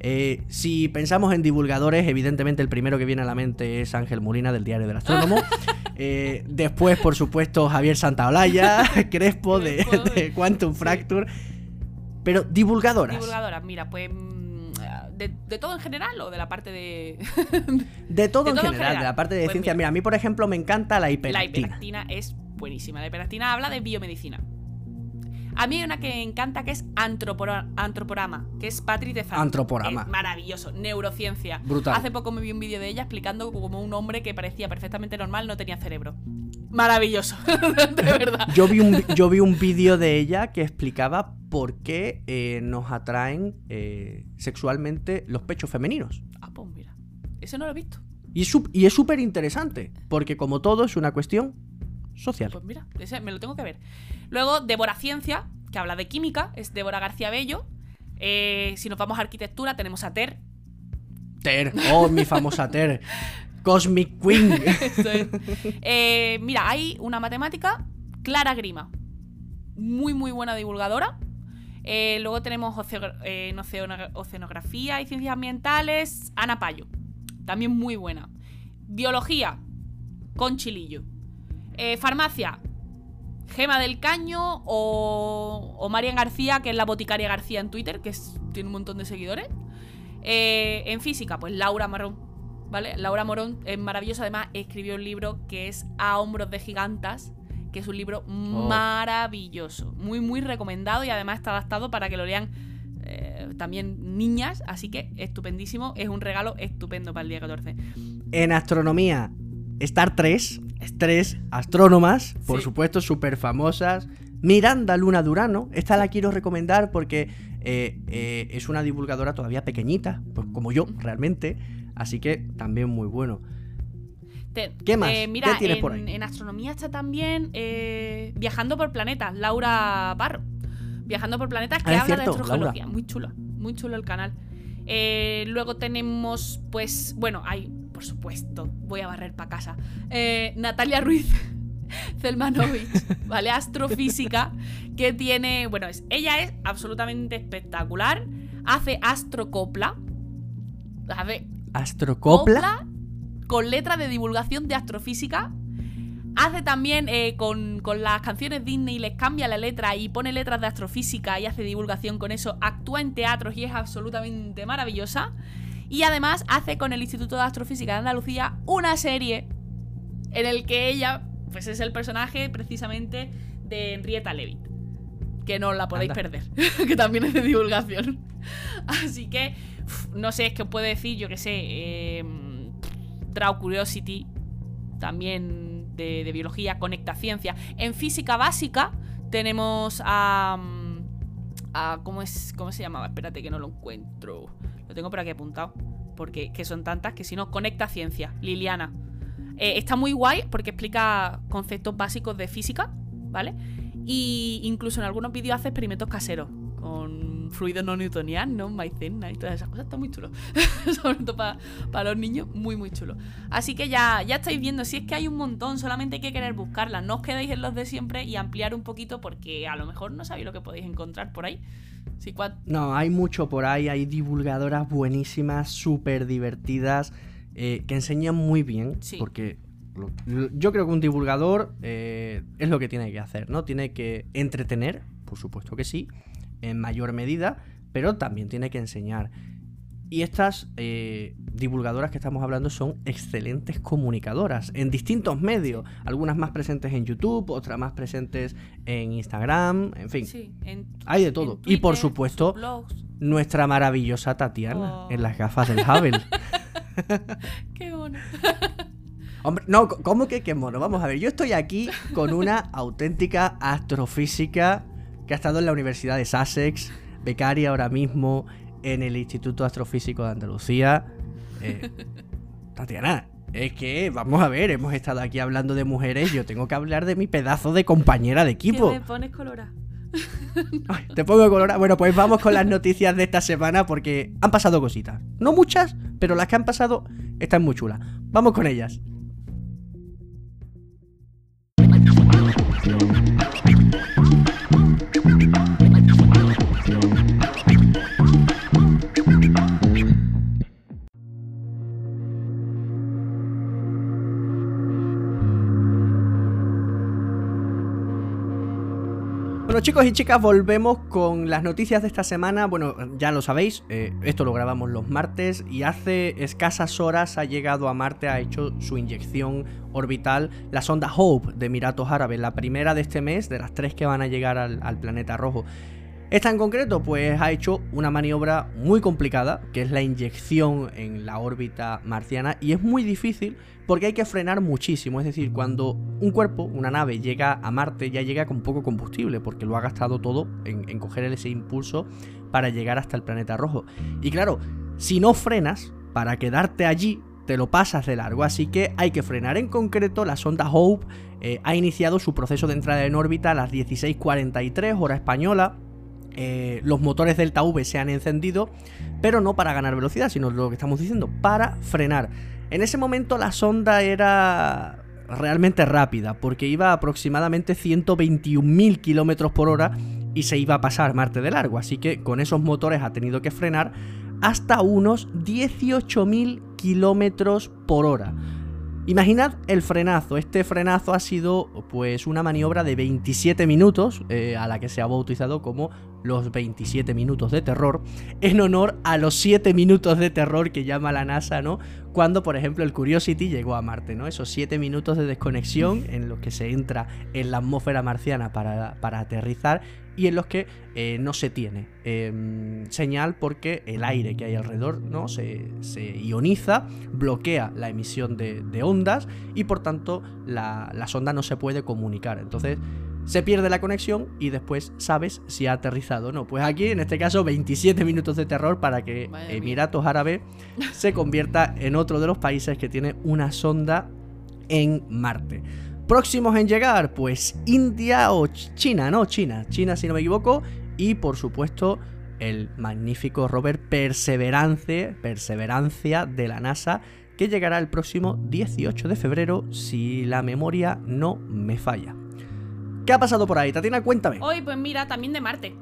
Eh, si pensamos en divulgadores, evidentemente el primero que viene a la mente es Ángel Molina del Diario del Astrónomo. Eh, después, por supuesto, Javier Santaolalla, Crespo de, de Quantum Fracture. Pero divulgadoras. Divulgadoras, mira, pues de, todo en general o de la parte de. de todo, en, general, de la parte de pues ciencia. Mira, a mí, por ejemplo, me encanta la hiperactina. La hiperactina es buenísima. La hiperactina habla de biomedicina. A mí hay una que me encanta que es Antroporama, que es Patrick de Antroporama. maravilloso, neurociencia. Brutal. Hace poco me vi un vídeo de ella explicando cómo un hombre que parecía perfectamente normal no tenía cerebro. Maravilloso, de verdad. Yo vi un, yo vi un vídeo de ella que explicaba por qué eh, nos atraen eh, sexualmente los pechos femeninos. Ah, pues mira, eso no lo he visto. Y, y es súper interesante, porque como todo es una cuestión social. Pues mira, ese me lo tengo que ver. Luego, Débora Ciencia, que habla de química, es Débora García Bello. Eh, si nos vamos a arquitectura, tenemos a Ter. Ter, oh, mi famosa Ter. Cosmic Queen. Eh, mira, hay una matemática, Clara Grima. Muy, muy buena divulgadora. Eh, luego tenemos oceanografía y ciencias ambientales, Ana Payo. También muy buena. Biología, con Chilillo. Eh, farmacia, Gema del Caño o, o Marian García, que es la boticaria García en Twitter, que tiene un montón de seguidores. Eh, en física, pues Laura Marrón, ¿vale? Laura Morón es maravillosa, además escribió un libro que es A hombros de gigantas, que es un libro oh. maravilloso, muy muy recomendado y además está adaptado para que lo lean eh, también niñas, así que estupendísimo, es un regalo estupendo para el día 14. En astronomía, Star 3, tres astrónomas, por supuesto, súper famosas. Miranda Luna Durano, esta la quiero recomendar porque eh, eh, es una divulgadora todavía pequeñita, pues como yo realmente, así que también muy bueno. ¿Qué más? Eh, mira, tienes en, por ahí? en astronomía está también Viajando por planetas, Laura Barro. Viajando por planetas, que ah, habla de astrogeología. Muy chulo, muy chulo el canal. luego tenemos, pues, bueno, hay por supuesto, voy a barrer para casa. Eh, Natalia Ruiz Zelmanovich, ¿vale? Astrofísica, que tiene, bueno, es, ella es absolutamente espectacular, hace astrocopla, hace astrocopla con letras de divulgación de astrofísica. Hace también eh, con, con, las canciones Disney, les cambia la letra y pone letras de astrofísica y hace divulgación con eso. Actúa en teatros y es absolutamente maravillosa. Y además hace con el Instituto de Astrofísica de Andalucía una serie en el que ella pues es el personaje precisamente de Henrietta Levitt. Que no la podéis perder, que también es de divulgación. Así que, no sé, es que os puedo decir, yo que sé, eh, Draw Curiosity, también de, de, biología, Conecta Ciencia. En física básica tenemos a... a ¿cómo, es, ¿Cómo se llamaba? Espérate que no lo encuentro. Lo tengo por aquí apuntado. Porque que son tantas que si no, conecta ciencia. Liliana. Eh, está muy guay porque explica conceptos básicos de física, ¿vale? Y incluso en algunos vídeos hace experimentos caseros con fluidos no newtonianos, maicena y todas esas cosas. Está muy chulo. Sobre todo para los niños, muy, muy chulo. Así que ya, ya estáis viendo, si es que hay un montón, solamente hay que querer buscarlas. No os quedéis en los de siempre y ampliar un poquito porque a lo mejor no sabéis lo que podéis encontrar por ahí. no, hay mucho por ahí, hay divulgadoras buenísimas, súper divertidas, eh, que enseñan muy bien, porque Yo creo que un divulgador eh, es lo que tiene que hacer, ¿no? Tiene que entretener, por supuesto que sí, en mayor medida, pero también tiene que enseñar. Y estas eh, divulgadoras que estamos hablando son excelentes comunicadoras en distintos medios, algunas más presentes en YouTube, otras más presentes en Instagram, en fin. Sí, en- Hay de todo. y por supuesto, nuestra maravillosa Tatiana Oh. en las gafas del Hubble. Qué bueno. Hombre, no, ¿cómo que qué mono? Vamos a ver, yo estoy aquí con una auténtica astrofísica que ha estado en la Universidad de Sussex, becaria ahora mismo en el Instituto Astrofísico de Andalucía. Eh, Tatiana, es que, vamos a ver, hemos estado aquí hablando de mujeres, yo tengo que hablar de mi pedazo de compañera de equipo. Que me pones colorada. Ay, te pongo colorado. Bueno, pues vamos con las noticias de esta semana porque han pasado cositas. No muchas, pero las que han pasado están muy chulas. Vamos con ellas. Chicos y chicas, volvemos con las noticias de esta semana. Bueno, ya lo sabéis, eh, esto lo grabamos los martes y hace escasas horas ha llegado a Marte, ha hecho su inyección orbital la sonda Hope de Emiratos Árabes, la primera de este mes, de las tres que van a llegar al, al planeta rojo. Esta en concreto, pues ha hecho una maniobra muy complicada, que es la inyección en la órbita marciana, y es muy difícil porque hay que frenar muchísimo. Es decir, cuando un cuerpo, una nave, llega a Marte, ya llega con poco combustible, porque lo ha gastado todo en, coger ese impulso para llegar hasta el planeta rojo. Y claro, si no frenas, para quedarte allí, te lo pasas de largo, así que hay que frenar. En concreto, la sonda Hope eh, ha iniciado su proceso de entrada en órbita a las 16.43 hora española. Eh, los motores Delta V se han encendido, pero no para ganar velocidad, sino lo que estamos diciendo, para frenar. En ese momento la sonda era realmente rápida, porque iba a aproximadamente 121.000 kilómetros por hora y se iba a pasar Marte de largo, así que con esos motores ha tenido que frenar hasta unos 18.000 kilómetros por hora. Imaginad el frenazo. Este frenazo ha sido pues una maniobra de 27 minutos, eh, a la que se ha bautizado como los 27 minutos de terror, en honor a los 7 minutos de terror que llama la NASA, ¿no? Cuando, por ejemplo, el Curiosity llegó a Marte, ¿no? Esos 7 minutos de desconexión en los que se entra en la atmósfera marciana para, para aterrizar y en los que eh, no se tiene eh, señal porque el aire que hay alrededor ¿no? se, se ioniza, bloquea la emisión de, de ondas y por tanto la, la, sonda no se puede comunicar. Entonces se pierde la conexión y después sabes si ha aterrizado o no. Pues aquí en este caso 27 minutos de terror para que Madre Emiratos Árabes se convierta en otro de los países que tiene una sonda en Marte. Próximos en llegar, pues India o China, ¿no? China, China si no me equivoco. Y por supuesto el magnífico rover Perseverance, Perseverancia de la NASA, que llegará el próximo 18 de febrero si la memoria no me falla. ¿Qué ha pasado por ahí? Tatiana, cuéntame. Hoy, pues mira, también de Marte.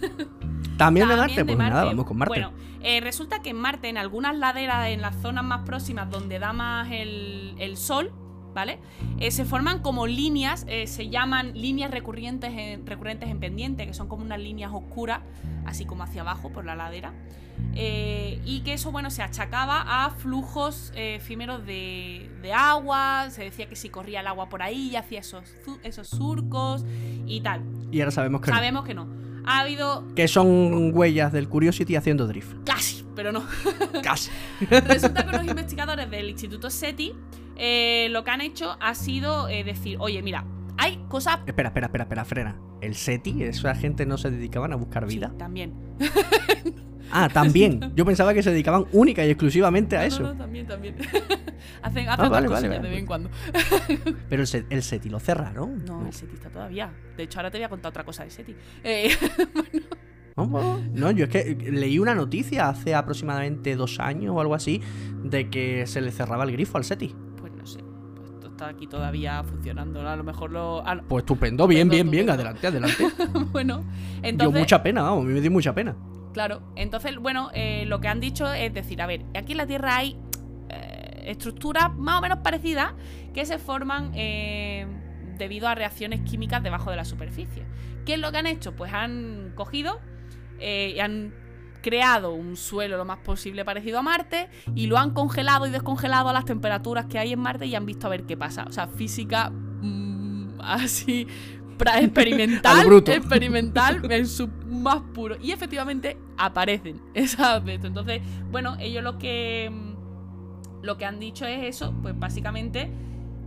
¿También, de Marte? de Pues nada, vamos con Marte. Bueno, eh, resulta que en Marte, en algunas laderas, en las zonas más próximas donde da más el, el Sol, ¿vale? Eh, se forman como líneas, eh, se llaman líneas recurrentes en, recurrentes en pendiente, que son como unas líneas oscuras, así como hacia abajo por la ladera. Eh, y que eso, bueno, se achacaba a flujos efímeros de, de, agua, se decía que si corría el agua por ahí y hacía esos, esos surcos y tal. Y ahora sabemos que Sabemos no. que no. Ha habido... Que son huellas del Curiosity haciendo drift. Casi, pero no. Casi. Resulta que los investigadores del Instituto SETI eh, lo que han hecho ha sido eh, decir, oye, mira, hay cosas... Espera, espera, espera, espera, frena. ¿El SETI? ¿Esa gente no se dedicaban a buscar vida? Sí, también. Ah, también. Yo pensaba que se dedicaban única y exclusivamente a no, eso. No, no, también, también. hacen hacen Ah, vale, vale, vale. de vez en cuando. Pero el, el SETI lo cerraron. No, el SETI está todavía. De hecho, ahora te voy a contar otra cosa de SETI. Eh, ¿Cómo? No, yo es que leí una noticia hace aproximadamente dos años o algo así de que se le cerraba el grifo al SETI. Está aquí todavía funcionando. A lo mejor lo. Pues estupendo, bien, bien, bien, adelante, adelante. bueno, Dio entonces. mucha pena, vamos, a mí me dio mucha pena. Claro, entonces, bueno, eh, lo que han dicho es decir, a ver, aquí en la Tierra hay eh, estructuras más o menos parecidas que se forman eh, debido a reacciones químicas debajo de la superficie. ¿Qué es lo que han hecho? Pues han cogido y han creado un suelo lo más posible parecido a Marte y lo han congelado y descongelado a las temperaturas que hay en Marte y han visto a ver qué pasa. O sea, física mm, así experimental, experimental en su más puro. Y efectivamente aparecen esas veces. Entonces, bueno, ellos lo que mm, lo que han dicho es eso, pues básicamente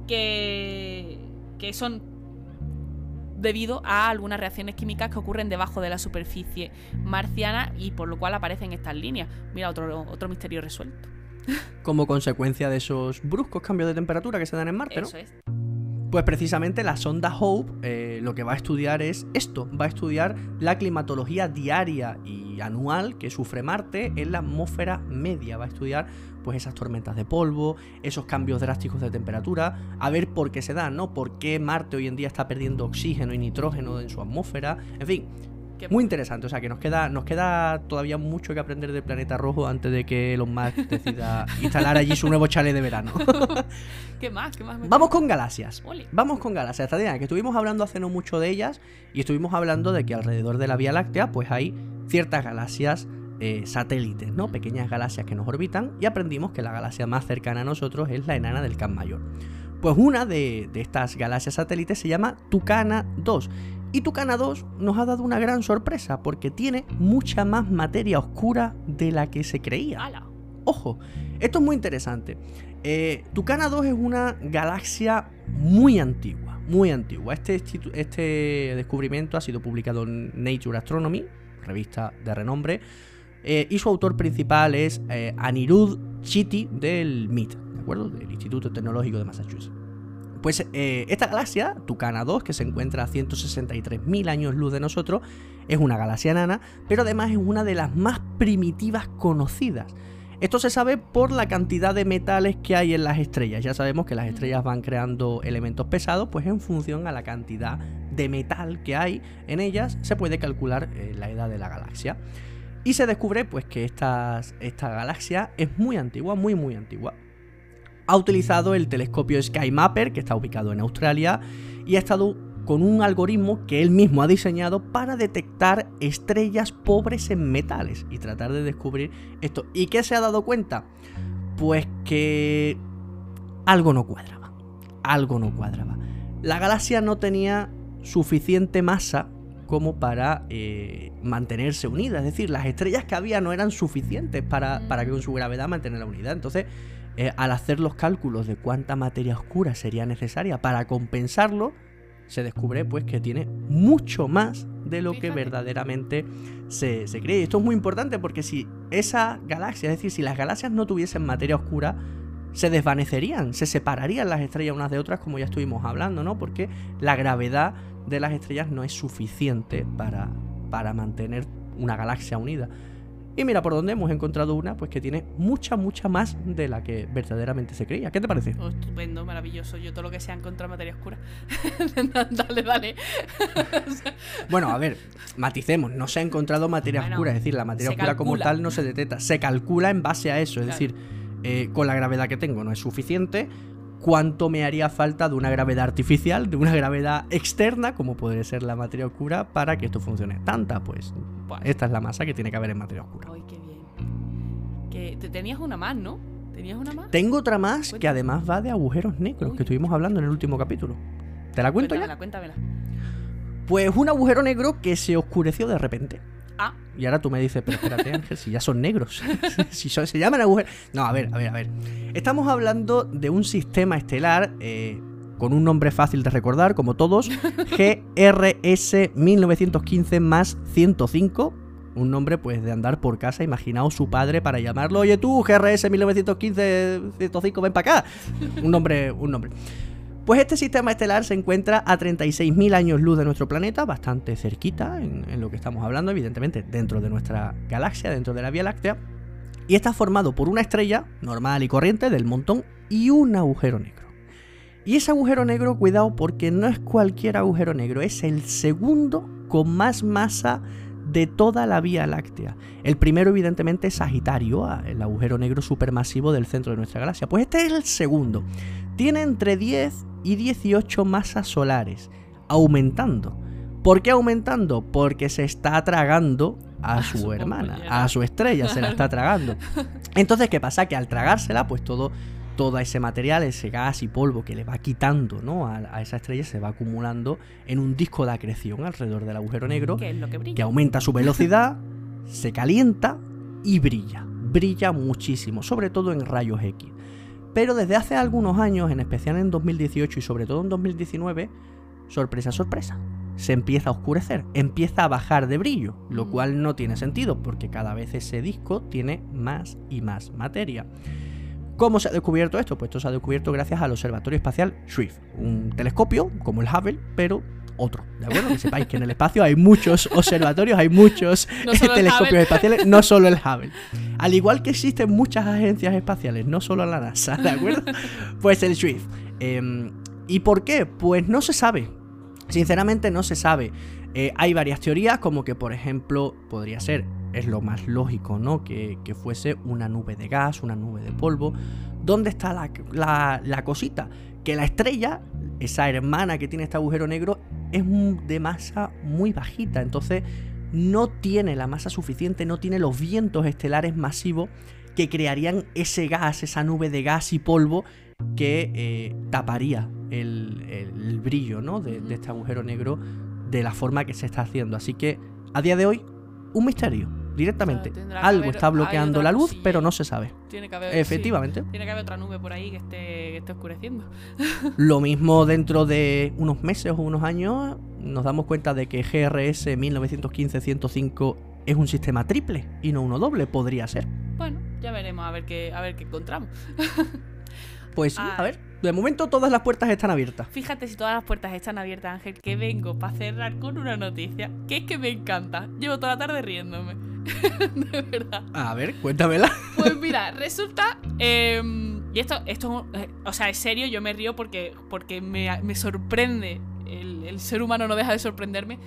que, que son debido a algunas reacciones químicas que ocurren debajo de la superficie marciana y por lo cual aparecen estas líneas. Mira, otro, otro misterio resuelto. Como consecuencia de esos bruscos cambios de temperatura que se dan en Marte, Eso es. Pues precisamente la sonda Hope eh, lo que va a estudiar es esto, va a estudiar la climatología diaria y anual que sufre Marte en la atmósfera media, va a estudiar pues esas tormentas de polvo, esos cambios drásticos de temperatura, a ver por qué se dan, ¿no? ¿Por qué Marte hoy en día está perdiendo oxígeno y nitrógeno en su atmósfera? En fin, muy interesante, o sea que nos queda, nos queda todavía mucho que aprender del planeta rojo antes de que Elon Musk decida instalar allí su nuevo chalet de verano. ¿Qué más? ¿Qué más Vamos con galaxias. Vamos con galaxias. Tatiana, que estuvimos hablando hace no mucho de ellas y estuvimos hablando de que alrededor de la Vía Láctea pues hay ciertas galaxias eh, satélites, ¿no? Pequeñas galaxias que nos orbitan y aprendimos que la galaxia más cercana a nosotros es la enana del Camp Mayor. Pues una de, de estas galaxias satélites se llama Tucana 2 y Tucana 2 nos ha dado una gran sorpresa porque tiene mucha más materia oscura de la que se creía. Ojo, esto es muy interesante. Eh, Tucana 2 es una galaxia muy antigua, muy antigua. Este, este descubrimiento ha sido publicado en Nature Astronomy, revista de renombre, eh, y su autor principal es eh, Anirudh Chitty del MIT, ¿de acuerdo? Del Instituto Tecnológico de Massachusetts. Pues eh, esta galaxia, Tucana 2, que se encuentra a 163.000 años luz de nosotros, es una galaxia enana, pero además es una de las más primitivas conocidas. Esto se sabe por la cantidad de metales que hay en las estrellas. Ya sabemos que las estrellas van creando elementos pesados, pues en función a la cantidad de metal que hay en ellas, se puede calcular la edad de la galaxia. Y se descubre pues que esta galaxia es muy antigua, muy muy antigua ha utilizado el telescopio SkyMapper, que está ubicado en Australia, y ha estado con un algoritmo que él mismo ha diseñado para detectar estrellas pobres en metales y tratar de descubrir esto. ¿Y qué se ha dado cuenta? Pues que algo no cuadraba. Algo no cuadraba. La galaxia no tenía suficiente masa como para eh, mantenerse unida. Es decir, las estrellas que había no eran suficientes para, para que con su gravedad mantener la unidad. Entonces, eh, al hacer los cálculos de cuánta materia oscura sería necesaria para compensarlo, se descubre pues que tiene mucho más de lo que verdaderamente se, se cree. esto es muy importante porque si esa galaxia, es decir, si las galaxias no tuviesen materia oscura, se desvanecerían, se separarían las estrellas unas de otras, como ya estuvimos hablando, ¿no? Porque la gravedad de las estrellas no es suficiente para, para mantener una galaxia unida. Y mira por dónde hemos encontrado una pues que tiene mucha, mucha más de la que verdaderamente se creía. ¿Qué te parece? Oh, estupendo, maravilloso. Yo todo lo que sea encontrar materia oscura. dale, dale. bueno, a ver, maticemos. No se ha encontrado materia oscura. Es decir, la materia oscura como tal no se detecta. Se calcula en base a eso. Es decir, eh, con la gravedad que tengo no es suficiente cuánto me haría falta de una gravedad artificial, de una gravedad externa, como podría ser la materia oscura, para que esto funcione. Tanta, pues, esta es la masa que tiene que haber en materia oscura. Ay, qué bien. Que te tenías una más, ¿no? ¿Tenías una más? Tengo otra más que además va de agujeros negros, que estuvimos hablando en el último capítulo. ¿Te la cuento cuéntamela, ya? Cuéntamela. Pues un agujero negro que se oscureció de repente. Ah. Y ahora tú me dices, pero espérate, Ángel, si ya son negros. si se llaman agujeros. No, a ver, a ver, a ver. Estamos hablando de un sistema estelar. Eh, con un nombre fácil de recordar, como todos, GRS 1915 más 105, un nombre pues de andar por casa, imaginaos su padre para llamarlo, oye tú, GRS 1915 105, ven para acá. Un nombre, un nombre. Pues este sistema estelar se encuentra a 36.000 años luz de nuestro planeta, bastante cerquita en, lo que estamos hablando, evidentemente dentro de nuestra galaxia, dentro de la Vía Láctea, y está formado por una estrella normal y corriente del montón y un agujero negro. Y ese agujero negro, cuidado, porque no es cualquier agujero negro, es el segundo con más masa de toda la Vía Láctea. El primero, evidentemente, es Sagitario, el agujero negro supermasivo del centro de nuestra galaxia. Pues este es el segundo. Tiene entre 10 y 18 masas solares, aumentando. ¿Por qué aumentando? Porque se está tragando a su hermana, a su estrella, se la está tragando. Entonces, ¿qué pasa? Que al tragársela, pues todo todo ese material, ese gas y polvo que le va quitando ¿no? a, esa estrella, se va acumulando en un disco de acreción alrededor del agujero negro que, aumenta su velocidad, se calienta y brilla. Brilla muchísimo, sobre todo en rayos X. Pero desde hace algunos años, en especial en 2018 y sobre todo en 2019, sorpresa, sorpresa, se empieza a oscurecer, empieza a bajar de brillo, lo mm. cual no tiene sentido porque cada vez ese disco tiene más y más materia. ¿Cómo se ha descubierto esto? Pues esto se ha descubierto gracias al Observatorio Espacial Swift, un telescopio como el Hubble, pero otro, ¿de acuerdo? Que sepáis que en el espacio hay muchos observatorios, hay muchos telescopios espaciales, no solo el Hubble. Al igual que existen muchas agencias espaciales, no solo la NASA, ¿de acuerdo? Pues el Swift. Em, ¿Y por qué? Pues no se sabe. Sinceramente no se sabe. Eh, hay varias teorías, como que por ejemplo podría ser es lo más lógico, ¿no? Que, fuese una nube de gas, una nube de polvo. ¿Dónde está la, cosita? Que la estrella, esa hermana que tiene este agujero negro, es de masa muy bajita. Entonces no tiene la masa suficiente, no tiene los vientos estelares masivos que crearían ese gas, esa nube de gas y polvo que eh, taparía el, brillo ¿no? de este agujero negro de la forma que se está haciendo. Así que a día de hoy, un misterio directamente. Algo está bloqueando la luz, pero no se sabe. Tiene que haber, Efectivamente. tiene que haber otra nube por ahí que esté, esté oscureciendo. Lo mismo dentro de unos meses o unos años nos damos cuenta de que GRS 1915-105 es un sistema triple y no uno doble, podría ser. Bueno, ya veremos a ver qué, a ver qué encontramos. Pues sí, a ah. ver. De momento todas las puertas están abiertas. Fíjate si todas las puertas están abiertas, Ángel, que vengo para cerrar con una noticia que es que me encanta. Llevo toda la tarde riéndome. de verdad. A ver, cuéntamela. Pues mira, resulta. Em, y esto, esto, eh, o sea, es serio, yo me río porque, porque me, sorprende. El, ser humano no deja de sorprenderme.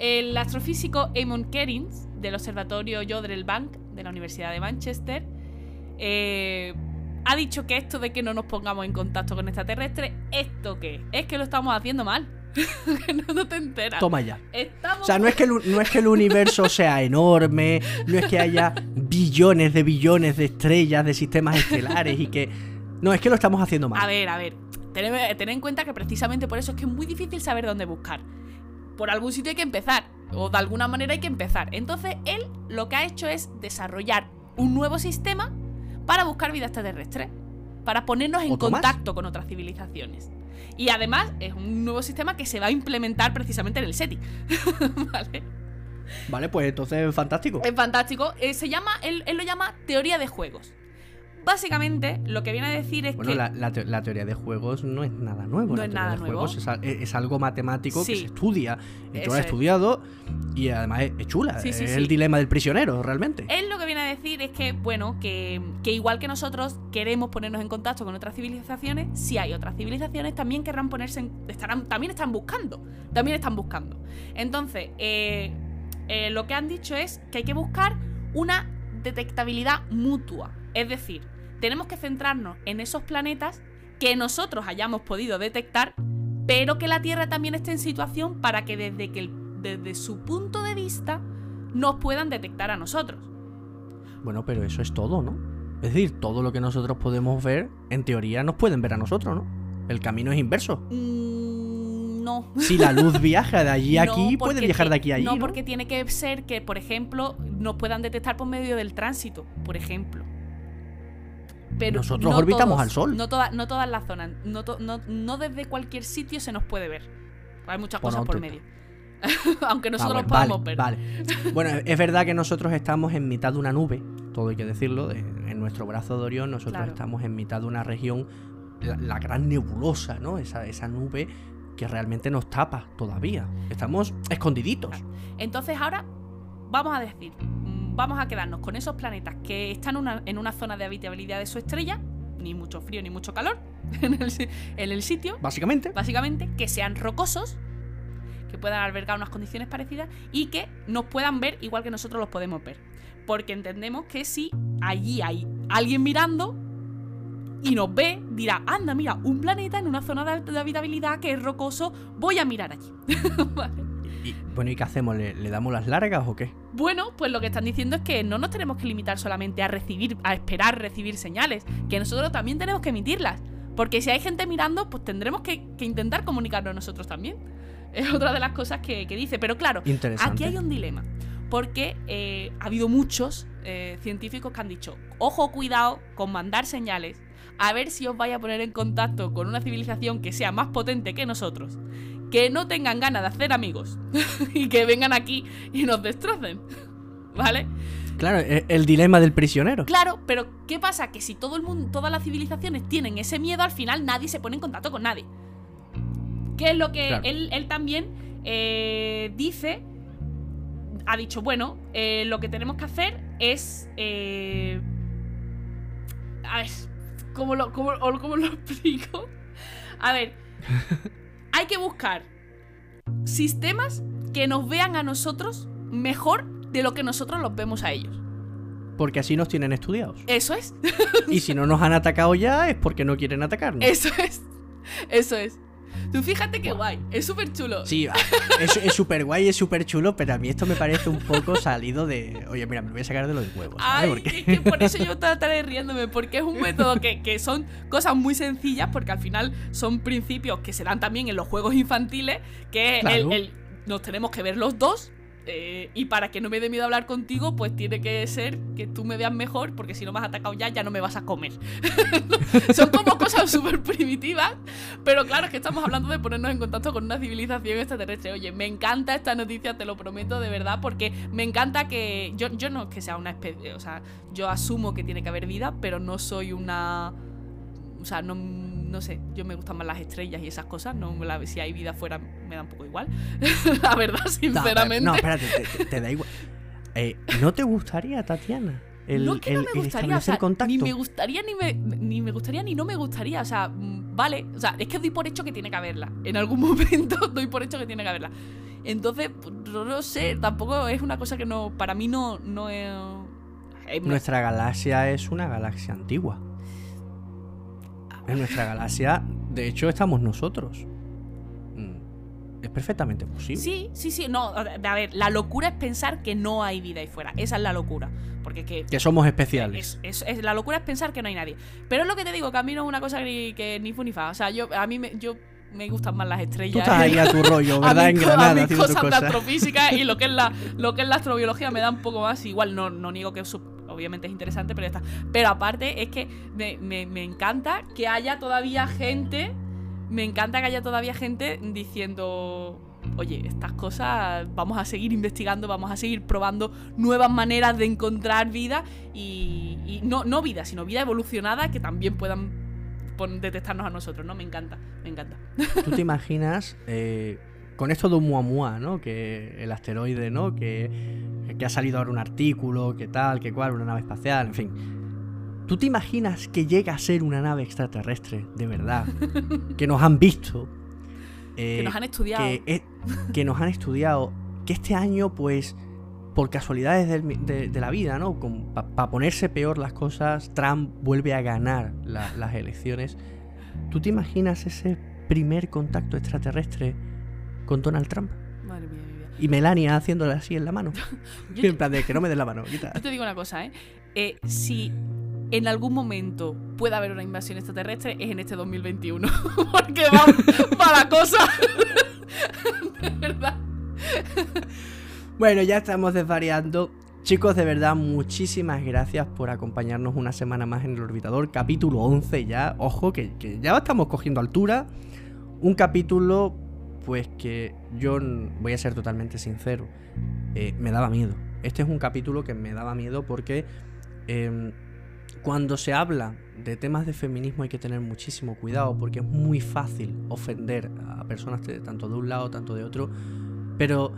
El astrofísico Eamon Kerins, del Observatorio Jodrell Bank de la Universidad de Manchester, eh, ha dicho que esto de que no nos pongamos en contacto con extraterrestres, ¿esto qué? Es que lo estamos haciendo mal. no, te enteras. Toma ya. O sea, no es, que el, no es que el universo sea enorme, no es que haya billones de billones de estrellas, de sistemas estelares y que... No, es que lo estamos haciendo mal. A ver, a ver. Ten, en cuenta que precisamente por eso es que es muy difícil saber dónde buscar. Por algún sitio hay que empezar. O de alguna manera hay que empezar. Entonces, él lo que ha hecho es desarrollar un nuevo sistema para buscar vida extraterrestre. Para ponernos en contacto con otras civilizaciones. Y además es un nuevo sistema que se va a implementar precisamente en el SETI. ¿Vale? Vale, pues entonces es fantástico. Es fantástico. Eh, se llama, él, él, lo llama teoría de juegos. Básicamente, lo que viene a decir es que. Bueno, la, teoría de juegos no es nada nuevo. No es nada nuevo. es, algo matemático que se estudia. Y tú lo has estudiado y además es, chula. es el dilema del prisionero, realmente. Él lo que viene a decir es que, bueno, que, igual que nosotros queremos ponernos en contacto con otras civilizaciones, si hay otras civilizaciones también querrán ponerse en, estarán, también están buscando. También están buscando. Entonces, eh, eh, lo que han dicho es que hay que buscar una detectabilidad mutua. Es decir, tenemos que centrarnos en esos planetas que nosotros hayamos podido detectar, pero que la Tierra también esté en situación para que desde, que desde su punto de vista nos puedan detectar a nosotros. Bueno, pero eso es todo, ¿no? Es decir, todo lo que nosotros podemos ver, en teoría nos pueden ver a nosotros, ¿no? El camino es inverso. Mm, no. Si la luz viaja de allí a aquí, puede viajar de aquí a allí. No, porque tiene que ser que, por ejemplo, nos puedan detectar por medio del tránsito, por ejemplo. Nosotros orbitamos al Sol. No, no todas las zonas. No, desde cualquier sitio se nos puede ver. Hay muchas cosas por medio. Aunque nosotros lo podamos ver. Vale. Bueno, es verdad que nosotros estamos en mitad de una nube, todo hay que decirlo. en nuestro brazo de Orión, nosotros estamos en mitad de una región, la, gran nebulosa, ¿no? Esa, esa nube que realmente nos tapa todavía. Estamos escondiditos. Entonces ahora vamos a decir, vamos a quedarnos con esos planetas que están en una zona de habitabilidad de su estrella, ni mucho frío ni mucho calor en el, sitio. Básicamente. Básicamente, que sean rocosos, que puedan albergar unas condiciones parecidas y que nos puedan ver igual que nosotros los podemos ver. Porque entendemos que si allí hay alguien mirando y nos ve, dirá, anda, mira, un planeta en una zona de habitabilidad que es rocoso, voy a mirar allí. Y, bueno, ¿y qué hacemos? ¿Le, ¿Le, damos las largas o qué? Bueno, pues lo que están diciendo es que no nos tenemos que limitar solamente a recibir, a esperar recibir señales, que nosotros también tenemos que emitirlas. Porque si hay gente mirando, pues tendremos que, intentar comunicarnos nosotros también. Es otra de las cosas que, dice. Pero claro, aquí hay un dilema. Porque eh, ha habido muchos eh, científicos que han dicho, ojo, cuidado con mandar señales, a ver si os vais a poner en contacto con una civilización que sea más potente que nosotros, que no tengan ganas de hacer amigos y que vengan aquí y nos destrocen. ¿Vale? Claro, e, el dilema del prisionero. Claro, pero ¿qué pasa? Que si todo el mundo, todas las civilizaciones tienen ese miedo, al final nadie se pone en contacto con nadie. ¿Qué es lo que él, también eh, dice? Ha dicho, bueno, eh, lo que tenemos que hacer es... Eh, a ver, ¿cómo lo, cómo, ¿cómo lo explico? A ver, hay que buscar sistemas que nos vean a nosotros mejor de lo que nosotros los vemos a ellos. Porque así nos tienen estudiados. Eso es. y si no nos han atacado ya es porque no quieren atacarnos. Eso es. Eso es. Tú fíjate qué guay, es súper chulo. Sí, es súper guay, es súper chulo, pero a mí esto me parece un poco salido de. Oye, mira, me voy a sacar de los huevos. Ay, es que por eso yo estaré riéndome, porque es un método que, que, son cosas muy sencillas, porque al final son principios que se dan también en los juegos infantiles, que el, nos tenemos que ver los dos eh, y para que no me dé miedo hablar contigo, pues tiene que ser que tú me veas mejor, porque si no me has atacado ya, ya no me vas a comer. Son como cosas súper primitivas, pero claro, es que estamos hablando de ponernos en contacto con una civilización extraterrestre. Oye, me encanta esta noticia, te lo prometo de verdad, porque me encanta que. Yo, yo no es que sea una especie. O sea, yo asumo que tiene que haber vida, pero no soy una. O sea, no no sé, yo me gustan más las estrellas y esas cosas, no si hay vida afuera me da un poco igual, la verdad, sinceramente. No, espérate, te, da igual. Eh, ¿No te gustaría, Tatiana? El, no que no me gustaría, o sea, ni me gustaría ni me, ni me gustaría ni no me gustaría, o sea, vale, o sea, es que doy por hecho que tiene que haberla, en algún momento doy por hecho que tiene que haberla. Entonces, no, no sé, tampoco es una cosa que no, para mí no, no es... Nuestra galaxia es una galaxia antigua. En nuestra galaxia, de hecho, estamos nosotros. Mm, es perfectamente posible. Sí, sí, sí. No, a ver, la locura es pensar que no hay vida ahí fuera. Esa es la locura. Porque que. Que somos especiales. Es, la locura es pensar que no hay nadie. Pero es lo que te digo, que a mí no es una cosa que, ni fu ni fa. O sea, yo, a mí me, yo me gustan más las estrellas. Tú estás ahí a tu rollo, ¿verdad? en Granada. A mis cosas de astrofísica y lo que, es la, lo que es la astrobiología me da un poco más. Igual no, no niego que obviamente es interesante, pero ya está. Pero aparte es que me, encanta que haya todavía gente, me encanta que haya todavía gente diciendo, oye, estas cosas vamos a seguir investigando, vamos a seguir probando nuevas maneras de encontrar vida y, no, no vida, sino vida evolucionada que también puedan detectarnos a nosotros, ¿no? Me encanta, me encanta. ¿Tú te imaginas eh, con esto de Muamua, ¿no? Que el asteroide, ¿no? Que, que ha salido ahora un artículo, que tal, que cual, una nave espacial, en fin. ¿Tú te imaginas que llega a ser una nave extraterrestre, de verdad? que nos han visto. que nos han estudiado. Que, nos han estudiado. Que este año, pues, por casualidades de, la vida, ¿no? Para ponerse peor las cosas, Trump vuelve a ganar las elecciones. ¿Tú te imaginas ese primer contacto extraterrestre con Donald Trump. Madre mía, Y Melania haciéndole así en la mano. en plan de que no me des la mano. Quita. Yo te digo una cosa, ¿eh? ¿eh? Si en algún momento puede haber una invasión extraterrestre, es en este 2021. Porque va para la cosa. de verdad. Bueno, ya estamos desvariando. Chicos, de verdad, muchísimas gracias por acompañarnos una semana más en el orbitador. Capítulo 11 ya. Ojo, que, que ya estamos cogiendo altura. Un capítulo pues que yo voy a ser totalmente sincero, eh, me daba miedo. Este es un capítulo que me daba miedo porque em, cuando se habla de temas de feminismo hay que tener muchísimo cuidado porque es muy fácil ofender a personas tanto de un lado, tanto de otro. Pero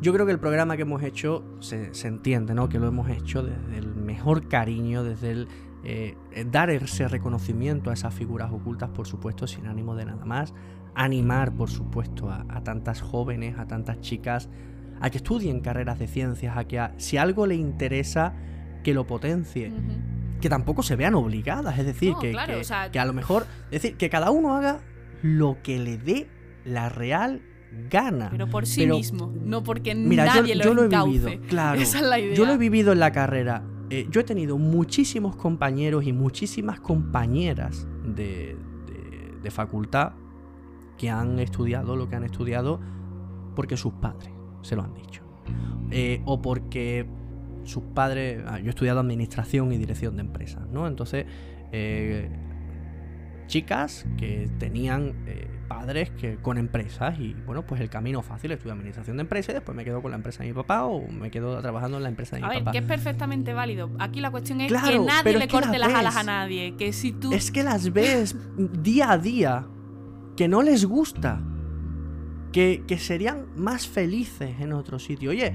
yo creo que el programa que hemos hecho se, entiende, ¿no? Que lo hemos hecho desde el mejor cariño, desde el eh, dar ese reconocimiento a esas figuras ocultas, por supuesto, sin ánimo de nada más, animar, por supuesto, a, tantas jóvenes, a tantas chicas, a que estudien carreras de ciencias, a que si algo le interesa, que lo potencie. Que tampoco se vean obligadas, es decir, que, que, a lo mejor, es decir, que cada uno haga lo que le dé la real gana. Pero por sí mismo, no porque nadie yo, lo, yo lo he vivido, claro. Esa es la idea. Yo lo he vivido en la carrera. Eh, yo he tenido muchísimos compañeros y muchísimas compañeras de, de facultad que han estudiado lo que han estudiado porque sus padres se lo han dicho. Eh, o porque sus padres. Ah, yo he estudiado administración y dirección de empresas, ¿no? Entonces, eh, chicas que tenían eh, padres que con empresas y bueno, pues el camino fácil, estudio administración de empresas y después me quedo con la empresa de mi papá o me quedo trabajando en la empresa de mi papá. A ver, que es perfectamente válido. Aquí la cuestión es que nadie le corte las alas a nadie, que si tú... Es que las ves día a día que no les gusta, que, serían más felices en otro sitio. Oye,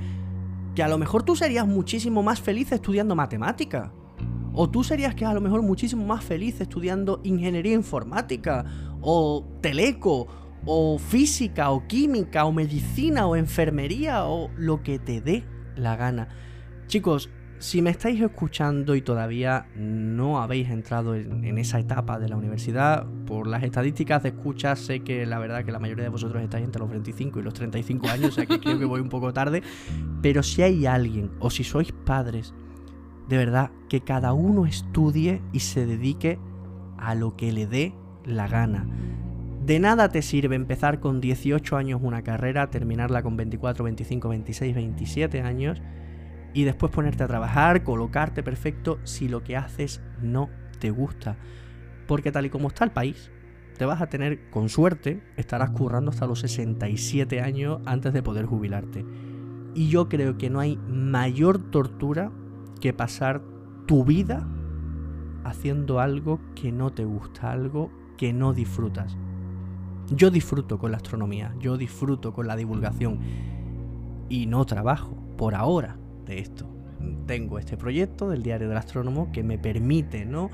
que a lo mejor tú serías muchísimo más feliz estudiando matemática. O tú serías que a lo mejor muchísimo más feliz estudiando ingeniería informática, o teleco, o física, o química, o medicina, o enfermería, o lo que te dé la gana. Chicos, si me estáis escuchando y todavía no habéis entrado en, esa etapa de la universidad, por las estadísticas de escucha sé que la verdad que la mayoría de vosotros estáis entre los 25 y los 35 años, o sea que creo que voy un poco tarde, pero si hay alguien o si sois padres, de verdad que cada uno estudie y se dedique a lo que le dé la gana. De nada te sirve empezar con 18 años una carrera, terminarla con 24, 25, 26, 27 años y después ponerte a trabajar, colocarte perfecto si lo que haces no te gusta. Porque tal y como está el país, te vas a tener, con suerte, estarás currando hasta los 67 años antes de poder jubilarte. Y yo creo que no hay mayor tortura que pasar tu vida haciendo algo que no te gusta, algo que no disfrutas. Yo disfruto con la astronomía, yo disfruto con la divulgación y no trabajo por ahora de esto. Tengo este proyecto del Diario del Astrónomo que me permite, ¿no?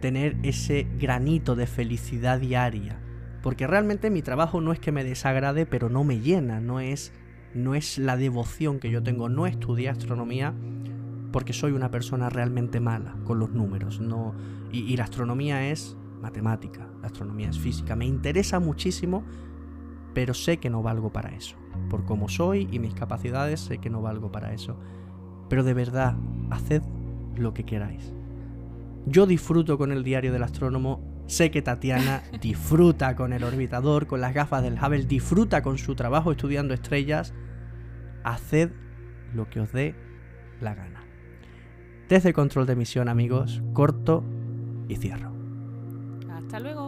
tener ese granito de felicidad diaria. Porque realmente mi trabajo no es que me desagrade, pero no me llena, no es no es la devoción que yo tengo, no estudié astronomía porque soy una persona realmente mala con los números, no y, y la astronomía es matemática, la astronomía es física, me interesa muchísimo, pero sé que no valgo para eso. Por cómo soy y mis capacidades, sé que no valgo para eso. Pero de verdad, haced lo que queráis. Yo disfruto con el diario del astrónomo, sé que Tatiana disfruta con el orbitador, con las gafas del Hubble, disfruta con su trabajo estudiando estrellas. Haced lo que os dé la gana. Desde control de misión, amigos, corto y cierro. Hasta luego.